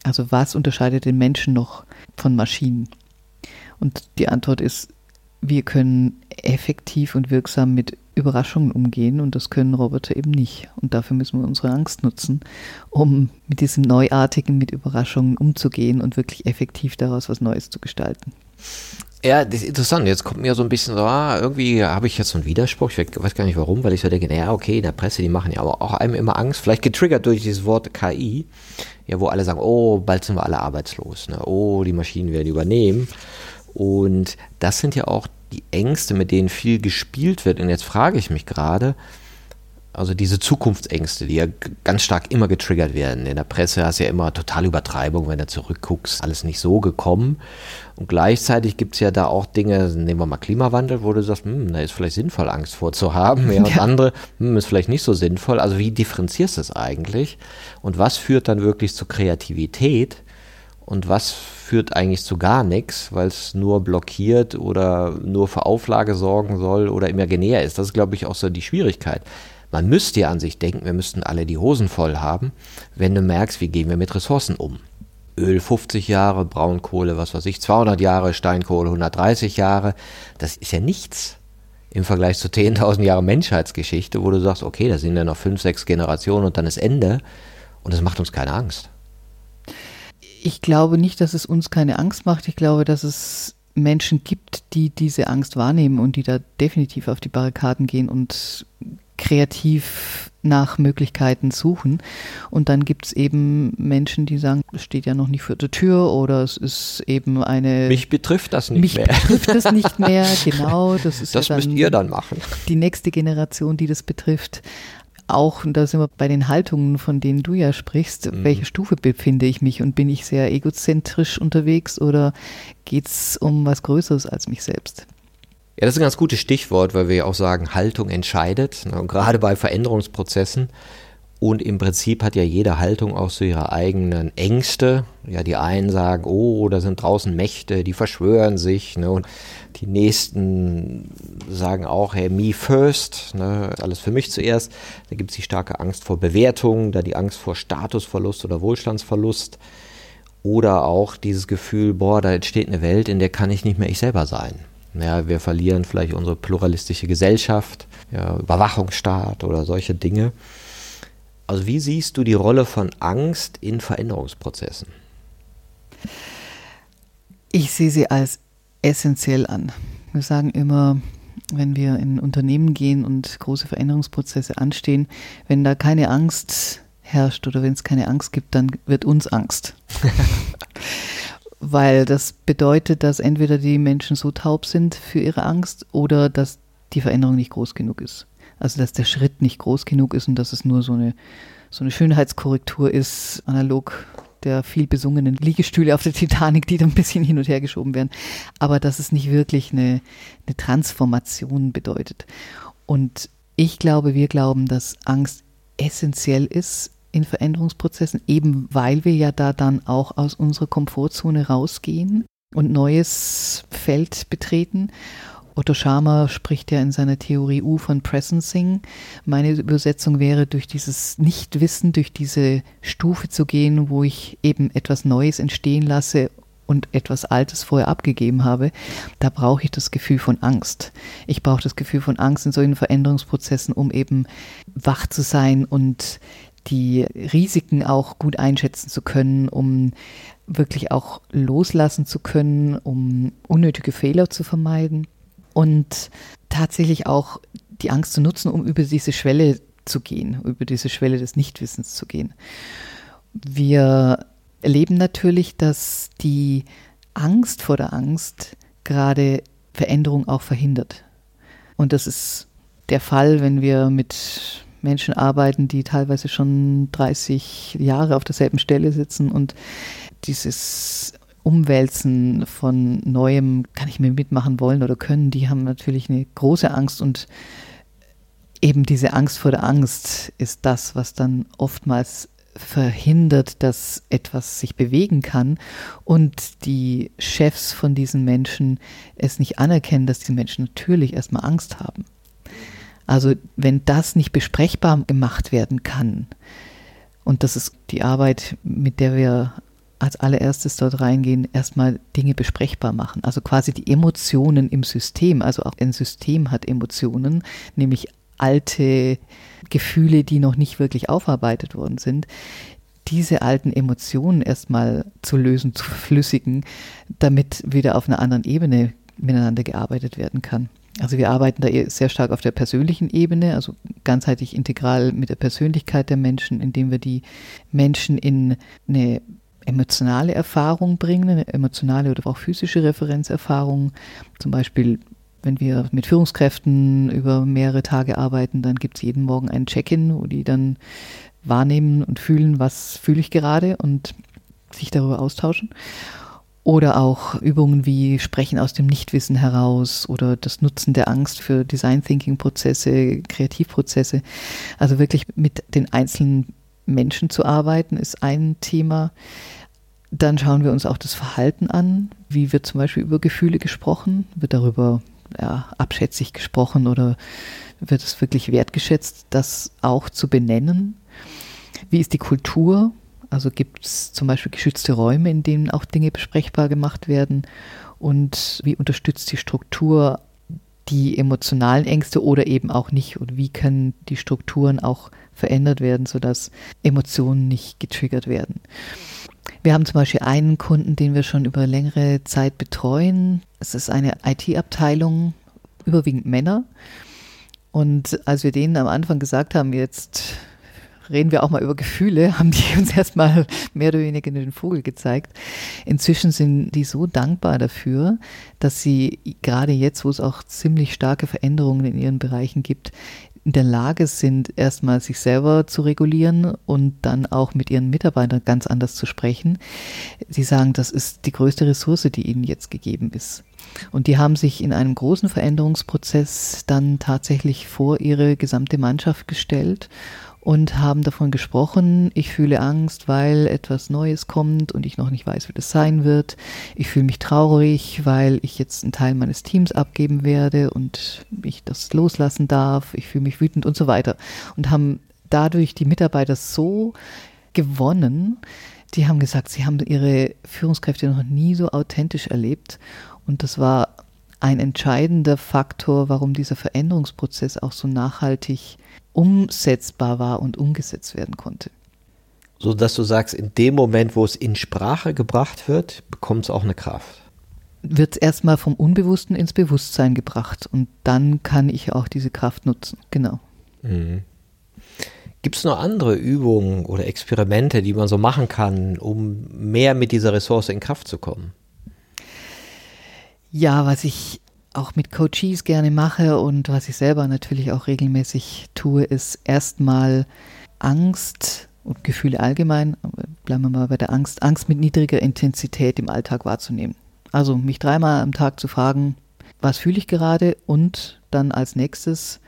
Also was unterscheidet den Menschen noch von Maschinen? Und die Antwort ist, wir können effektiv und wirksam mit Überraschungen umgehen und das können Roboter eben nicht. Und dafür müssen wir unsere Angst nutzen, um mit diesem Neuartigen, mit Überraschungen umzugehen und wirklich effektiv daraus was Neues zu gestalten.
Ja, das ist interessant. Jetzt kommt mir so ein bisschen so, ah, irgendwie habe ich jetzt so einen Widerspruch. Ich weiß gar nicht warum, weil ich so denke, naja, okay, in der Presse, die machen ja aber auch einem immer Angst. Vielleicht getriggert durch dieses Wort KI, ja, wo alle sagen, oh, bald sind wir alle arbeitslos. Ne? Oh, die Maschinen werden übernehmen. Und das sind ja auch die Ängste, mit denen viel gespielt wird. Und jetzt frage ich mich gerade, also diese Zukunftsängste, die ja ganz stark immer getriggert werden. In der Presse hast du ja immer totale Übertreibung, wenn du zurückguckst, alles nicht so gekommen. Und gleichzeitig gibt es ja da auch Dinge, nehmen wir mal Klimawandel, wo du sagst, hm, da ist vielleicht sinnvoll, Angst vorzuhaben. Ja, und ja. andere, hm, ist vielleicht nicht so sinnvoll. Also wie differenzierst du es eigentlich? Und was führt dann wirklich zur Kreativität? Und was führt eigentlich zu gar nichts, weil es nur blockiert oder nur für Auflage sorgen soll oder imaginär ist? Das ist, glaube ich, auch so die Schwierigkeit. Man müsste ja an sich denken, wir müssten alle die Hosen voll haben, wenn du merkst, wie gehen wir mit Ressourcen um. Öl 50 Jahre, Braunkohle, was weiß ich, 200 Jahre, Steinkohle 130 Jahre. Das ist ja nichts im Vergleich zu 10.000 Jahren Menschheitsgeschichte, wo du sagst, okay, da sind ja noch fünf, sechs Generationen und dann ist Ende. Und das macht uns keine Angst.
Ich glaube nicht, dass es uns keine Angst macht. Ich glaube, dass es Menschen gibt, die diese Angst wahrnehmen und die da definitiv auf die Barrikaden gehen und kreativ nach Möglichkeiten suchen. Und dann gibt es eben Menschen, die sagen, es steht ja noch nicht vor der Tür oder es ist eben eine.
Mich betrifft das nicht
mich
mehr.
Mich betrifft das nicht mehr, <laughs> genau. Das, ist
das ja müsst ihr dann machen.
Die nächste Generation, die das betrifft. Auch, und da sind wir bei den Haltungen, von denen du ja sprichst, mhm. welche Stufe befinde ich mich und bin ich sehr egozentrisch unterwegs oder geht es um was Größeres als mich selbst?
Ja, das ist ein ganz gutes Stichwort, weil wir ja auch sagen, Haltung entscheidet. Ne, und gerade bei Veränderungsprozessen. Und im Prinzip hat ja jede Haltung auch so ihre eigenen Ängste. Ja, die einen sagen, oh, da sind draußen Mächte, die verschwören sich. Ne? Und die nächsten sagen auch, hey, me first, ne? alles für mich zuerst. Da gibt es die starke Angst vor Bewertung, da die Angst vor Statusverlust oder Wohlstandsverlust. Oder auch dieses Gefühl, boah, da entsteht eine Welt, in der kann ich nicht mehr ich selber sein. Ja, wir verlieren vielleicht unsere pluralistische Gesellschaft, ja, Überwachungsstaat oder solche Dinge. Also wie siehst du die Rolle von Angst in Veränderungsprozessen?
Ich sehe sie als essentiell an. Wir sagen immer, wenn wir in Unternehmen gehen und große Veränderungsprozesse anstehen, wenn da keine Angst herrscht oder wenn es keine Angst gibt, dann wird uns Angst. <laughs> weil das bedeutet, dass entweder die Menschen so taub sind für ihre Angst oder dass die Veränderung nicht groß genug ist. Also dass der Schritt nicht groß genug ist und dass es nur so eine, so eine Schönheitskorrektur ist, analog der viel besungenen Liegestühle auf der Titanic, die da ein bisschen hin und her geschoben werden. Aber dass es nicht wirklich eine, eine Transformation bedeutet. Und ich glaube, wir glauben, dass Angst essentiell ist in Veränderungsprozessen, eben weil wir ja da dann auch aus unserer Komfortzone rausgehen und neues Feld betreten. Otto Schama spricht ja in seiner Theorie U von Presencing. Meine Übersetzung wäre, durch dieses Nichtwissen, durch diese Stufe zu gehen, wo ich eben etwas Neues entstehen lasse und etwas Altes vorher abgegeben habe, da brauche ich das Gefühl von Angst. Ich brauche das Gefühl von Angst in solchen Veränderungsprozessen, um eben wach zu sein und die Risiken auch gut einschätzen zu können, um wirklich auch loslassen zu können, um unnötige Fehler zu vermeiden und tatsächlich auch die Angst zu nutzen, um über diese Schwelle zu gehen, über diese Schwelle des Nichtwissens zu gehen. Wir erleben natürlich, dass die Angst vor der Angst gerade Veränderung auch verhindert. Und das ist der Fall, wenn wir mit Menschen arbeiten, die teilweise schon 30 Jahre auf derselben Stelle sitzen und dieses Umwälzen von Neuem kann ich mir mitmachen wollen oder können, die haben natürlich eine große Angst und eben diese Angst vor der Angst ist das, was dann oftmals verhindert, dass etwas sich bewegen kann und die Chefs von diesen Menschen es nicht anerkennen, dass diese Menschen natürlich erstmal Angst haben. Also wenn das nicht besprechbar gemacht werden kann, und das ist die Arbeit, mit der wir als allererstes dort reingehen, erstmal Dinge besprechbar machen. Also quasi die Emotionen im System. Also auch ein System hat Emotionen, nämlich alte Gefühle, die noch nicht wirklich aufarbeitet worden sind. Diese alten Emotionen erstmal zu lösen, zu verflüssigen, damit wieder auf einer anderen Ebene miteinander gearbeitet werden kann. Also wir arbeiten da sehr stark auf der persönlichen Ebene, also ganzheitlich integral mit der Persönlichkeit der Menschen, indem wir die Menschen in eine emotionale Erfahrung bringen, eine emotionale oder auch physische Referenzerfahrung. Zum Beispiel, wenn wir mit Führungskräften über mehrere Tage arbeiten, dann gibt es jeden Morgen ein Check-in, wo die dann wahrnehmen und fühlen, was fühle ich gerade und sich darüber austauschen. Oder auch Übungen wie Sprechen aus dem Nichtwissen heraus oder das Nutzen der Angst für Design Thinking Prozesse, Kreativprozesse. Also wirklich mit den einzelnen Menschen zu arbeiten, ist ein Thema. Dann schauen wir uns auch das Verhalten an. Wie wird zum Beispiel über Gefühle gesprochen? Wird darüber ja, abschätzig gesprochen oder wird es wirklich wertgeschätzt, das auch zu benennen? Wie ist die Kultur? Also gibt es zum Beispiel geschützte Räume, in denen auch Dinge besprechbar gemacht werden? Und wie unterstützt die Struktur die emotionalen Ängste oder eben auch nicht? Und wie können die Strukturen auch verändert werden, sodass Emotionen nicht getriggert werden? Wir haben zum Beispiel einen Kunden, den wir schon über längere Zeit betreuen. Es ist eine IT-Abteilung, überwiegend Männer. Und als wir denen am Anfang gesagt haben, jetzt reden wir auch mal über Gefühle, <laughs> haben die uns erstmal mehr oder weniger den Vogel gezeigt. Inzwischen sind die so dankbar dafür, dass sie gerade jetzt, wo es auch ziemlich starke Veränderungen in ihren Bereichen gibt, in der Lage sind, erstmal sich selber zu regulieren und dann auch mit ihren Mitarbeitern ganz anders zu sprechen. Sie sagen, das ist die größte Ressource, die ihnen jetzt gegeben ist. Und die haben sich in einem großen Veränderungsprozess dann tatsächlich vor ihre gesamte Mannschaft gestellt und haben davon gesprochen, ich fühle Angst, weil etwas Neues kommt und ich noch nicht weiß, wie das sein wird. Ich fühle mich traurig, weil ich jetzt einen Teil meines Teams abgeben werde und ich das loslassen darf. Ich fühle mich wütend und so weiter. Und haben dadurch die Mitarbeiter so gewonnen, die haben gesagt, sie haben ihre Führungskräfte noch nie so authentisch erlebt. Und das war ein entscheidender Faktor, warum dieser Veränderungsprozess auch so nachhaltig umsetzbar war und umgesetzt werden konnte.
So dass du sagst, in dem Moment, wo es in Sprache gebracht wird, bekommt es auch eine Kraft.
Wird es erstmal vom Unbewussten ins Bewusstsein gebracht und dann kann ich auch diese Kraft nutzen. Genau. Mhm.
Gibt es noch andere Übungen oder Experimente, die man so machen kann, um mehr mit dieser Ressource in Kraft zu kommen?
Ja, was ich auch mit Coaches gerne mache und was ich selber natürlich auch regelmäßig tue, ist erstmal Angst und Gefühle allgemein, bleiben wir mal bei der Angst, Angst mit niedriger Intensität im Alltag wahrzunehmen. Also mich dreimal am Tag zu fragen, was fühle ich gerade und dann als nächstes,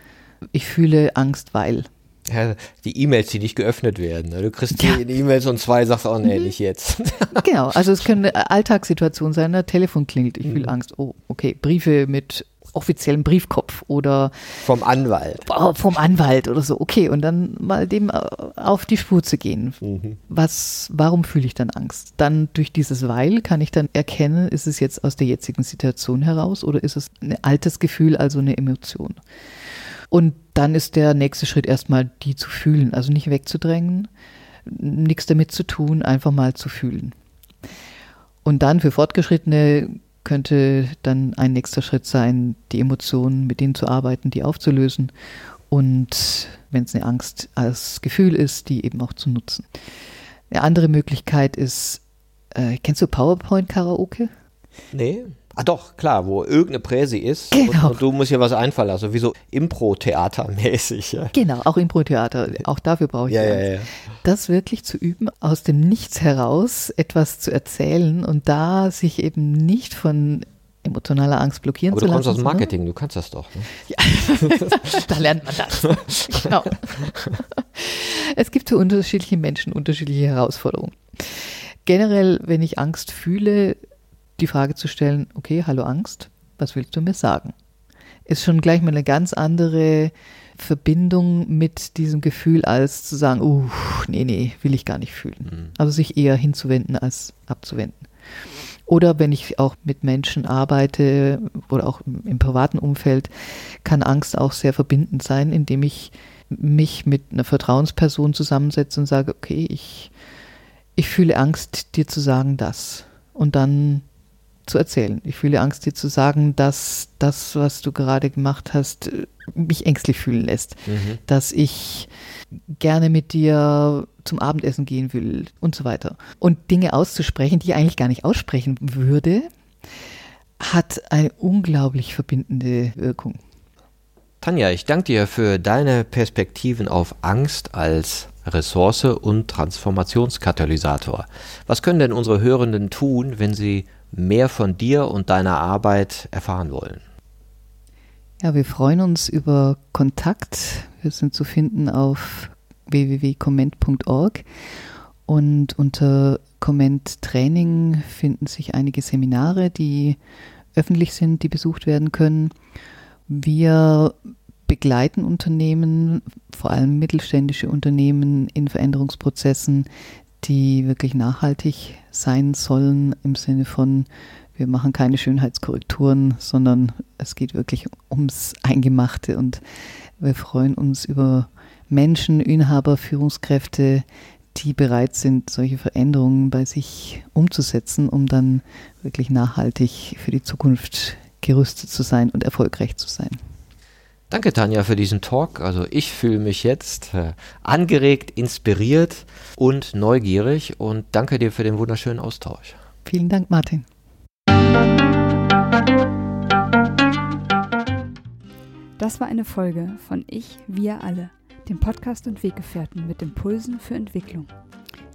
ich fühle Angst, weil
ja, die E-Mails, die nicht geöffnet werden. Ne? Du kriegst ja. die E-Mails und zwei sagst, oh nee, mhm. nicht jetzt. <laughs>
genau, also es können Alltagssituationen sein, der Telefon klingelt, ich mhm. fühle Angst. Oh, okay, Briefe mit offiziellem Briefkopf oder
vom Anwalt.
Oh, vom Anwalt oder so. Okay, und dann mal dem äh, auf die Spur zu gehen. Mhm. Was, warum fühle ich dann Angst? Dann durch dieses Weil kann ich dann erkennen, ist es jetzt aus der jetzigen Situation heraus oder ist es ein altes Gefühl, also eine Emotion? Und dann ist der nächste Schritt erstmal die zu fühlen, also nicht wegzudrängen, nichts damit zu tun, einfach mal zu fühlen. Und dann für Fortgeschrittene könnte dann ein nächster Schritt sein, die Emotionen mit denen zu arbeiten, die aufzulösen und wenn es eine Angst als Gefühl ist, die eben auch zu nutzen. Eine andere Möglichkeit ist, äh, kennst du PowerPoint-Karaoke?
Nee. Ah doch, klar, wo irgendeine Präsi ist genau. und, und, du musst hier was einfallen lassen, wie so Impro-Theater-mäßig. Ja.
Genau, auch Impro-Theater, auch dafür brauche ich ja, ja, ja, Das wirklich zu üben, aus dem Nichts heraus etwas zu erzählen und da sich eben nicht von emotionaler Angst blockieren
Aber
zu lassen.
du kommst aus Marketing, du kannst das doch. Ne?
Ja, <laughs> da lernt man das. Genau. <laughs> Es gibt für unterschiedliche Menschen unterschiedliche Herausforderungen. Generell, wenn ich Angst fühle, die Frage zu stellen, okay, hallo Angst, was willst du mir sagen? Ist schon gleich mal eine ganz andere Verbindung mit diesem Gefühl, als zu sagen, uh, nee, nee, will ich gar nicht fühlen. Mhm. Also sich eher hinzuwenden als abzuwenden. Oder wenn ich auch mit Menschen arbeite oder auch im privaten Umfeld, kann Angst auch sehr verbindend sein, indem ich mich mit einer Vertrauensperson zusammensetze und sage, okay, ich, ich fühle Angst, dir zu sagen das. Und dann zu erzählen. Ich fühle Angst, dir zu sagen, dass das, was du gerade gemacht hast, mich ängstlich fühlen lässt. Mhm. Dass ich gerne mit dir zum Abendessen gehen will und so weiter. Und Dinge auszusprechen, die ich eigentlich gar nicht aussprechen würde, hat eine unglaublich verbindende Wirkung.
Tanja, ich danke dir für deine Perspektiven auf Angst als Ressource und Transformationskatalysator. Was können denn unsere Hörenden tun, wenn sie mehr von dir und deiner Arbeit erfahren wollen?
Ja, wir freuen uns über Kontakt. Wir sind zu finden auf www.comment.org und unter Comment Training finden sich einige Seminare, die öffentlich sind, die besucht werden können. Wir begleiten Unternehmen, vor allem mittelständische Unternehmen in Veränderungsprozessen, die wirklich nachhaltig sein sollen im Sinne von, wir machen keine Schönheitskorrekturen, sondern es geht wirklich ums Eingemachte und wir freuen uns über Menschen, Inhaber, Führungskräfte, die bereit sind, solche Veränderungen bei sich umzusetzen, um dann wirklich nachhaltig für die Zukunft gerüstet zu sein und erfolgreich zu sein.
Danke, Tanja, für diesen Talk. Also ich fühle mich jetzt äh, angeregt, inspiriert und neugierig und danke dir für den wunderschönen Austausch.
Vielen Dank, Martin.
Das war eine Folge von Ich, wir alle, dem Podcast und Weggefährten mit Impulsen für Entwicklung.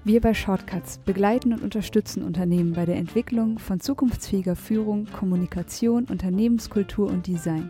Wir bei Shortcuts begleiten und unterstützen Unternehmen bei der Entwicklung von zukunftsfähiger Führung, Kommunikation, Unternehmenskultur und Design.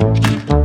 Thank you.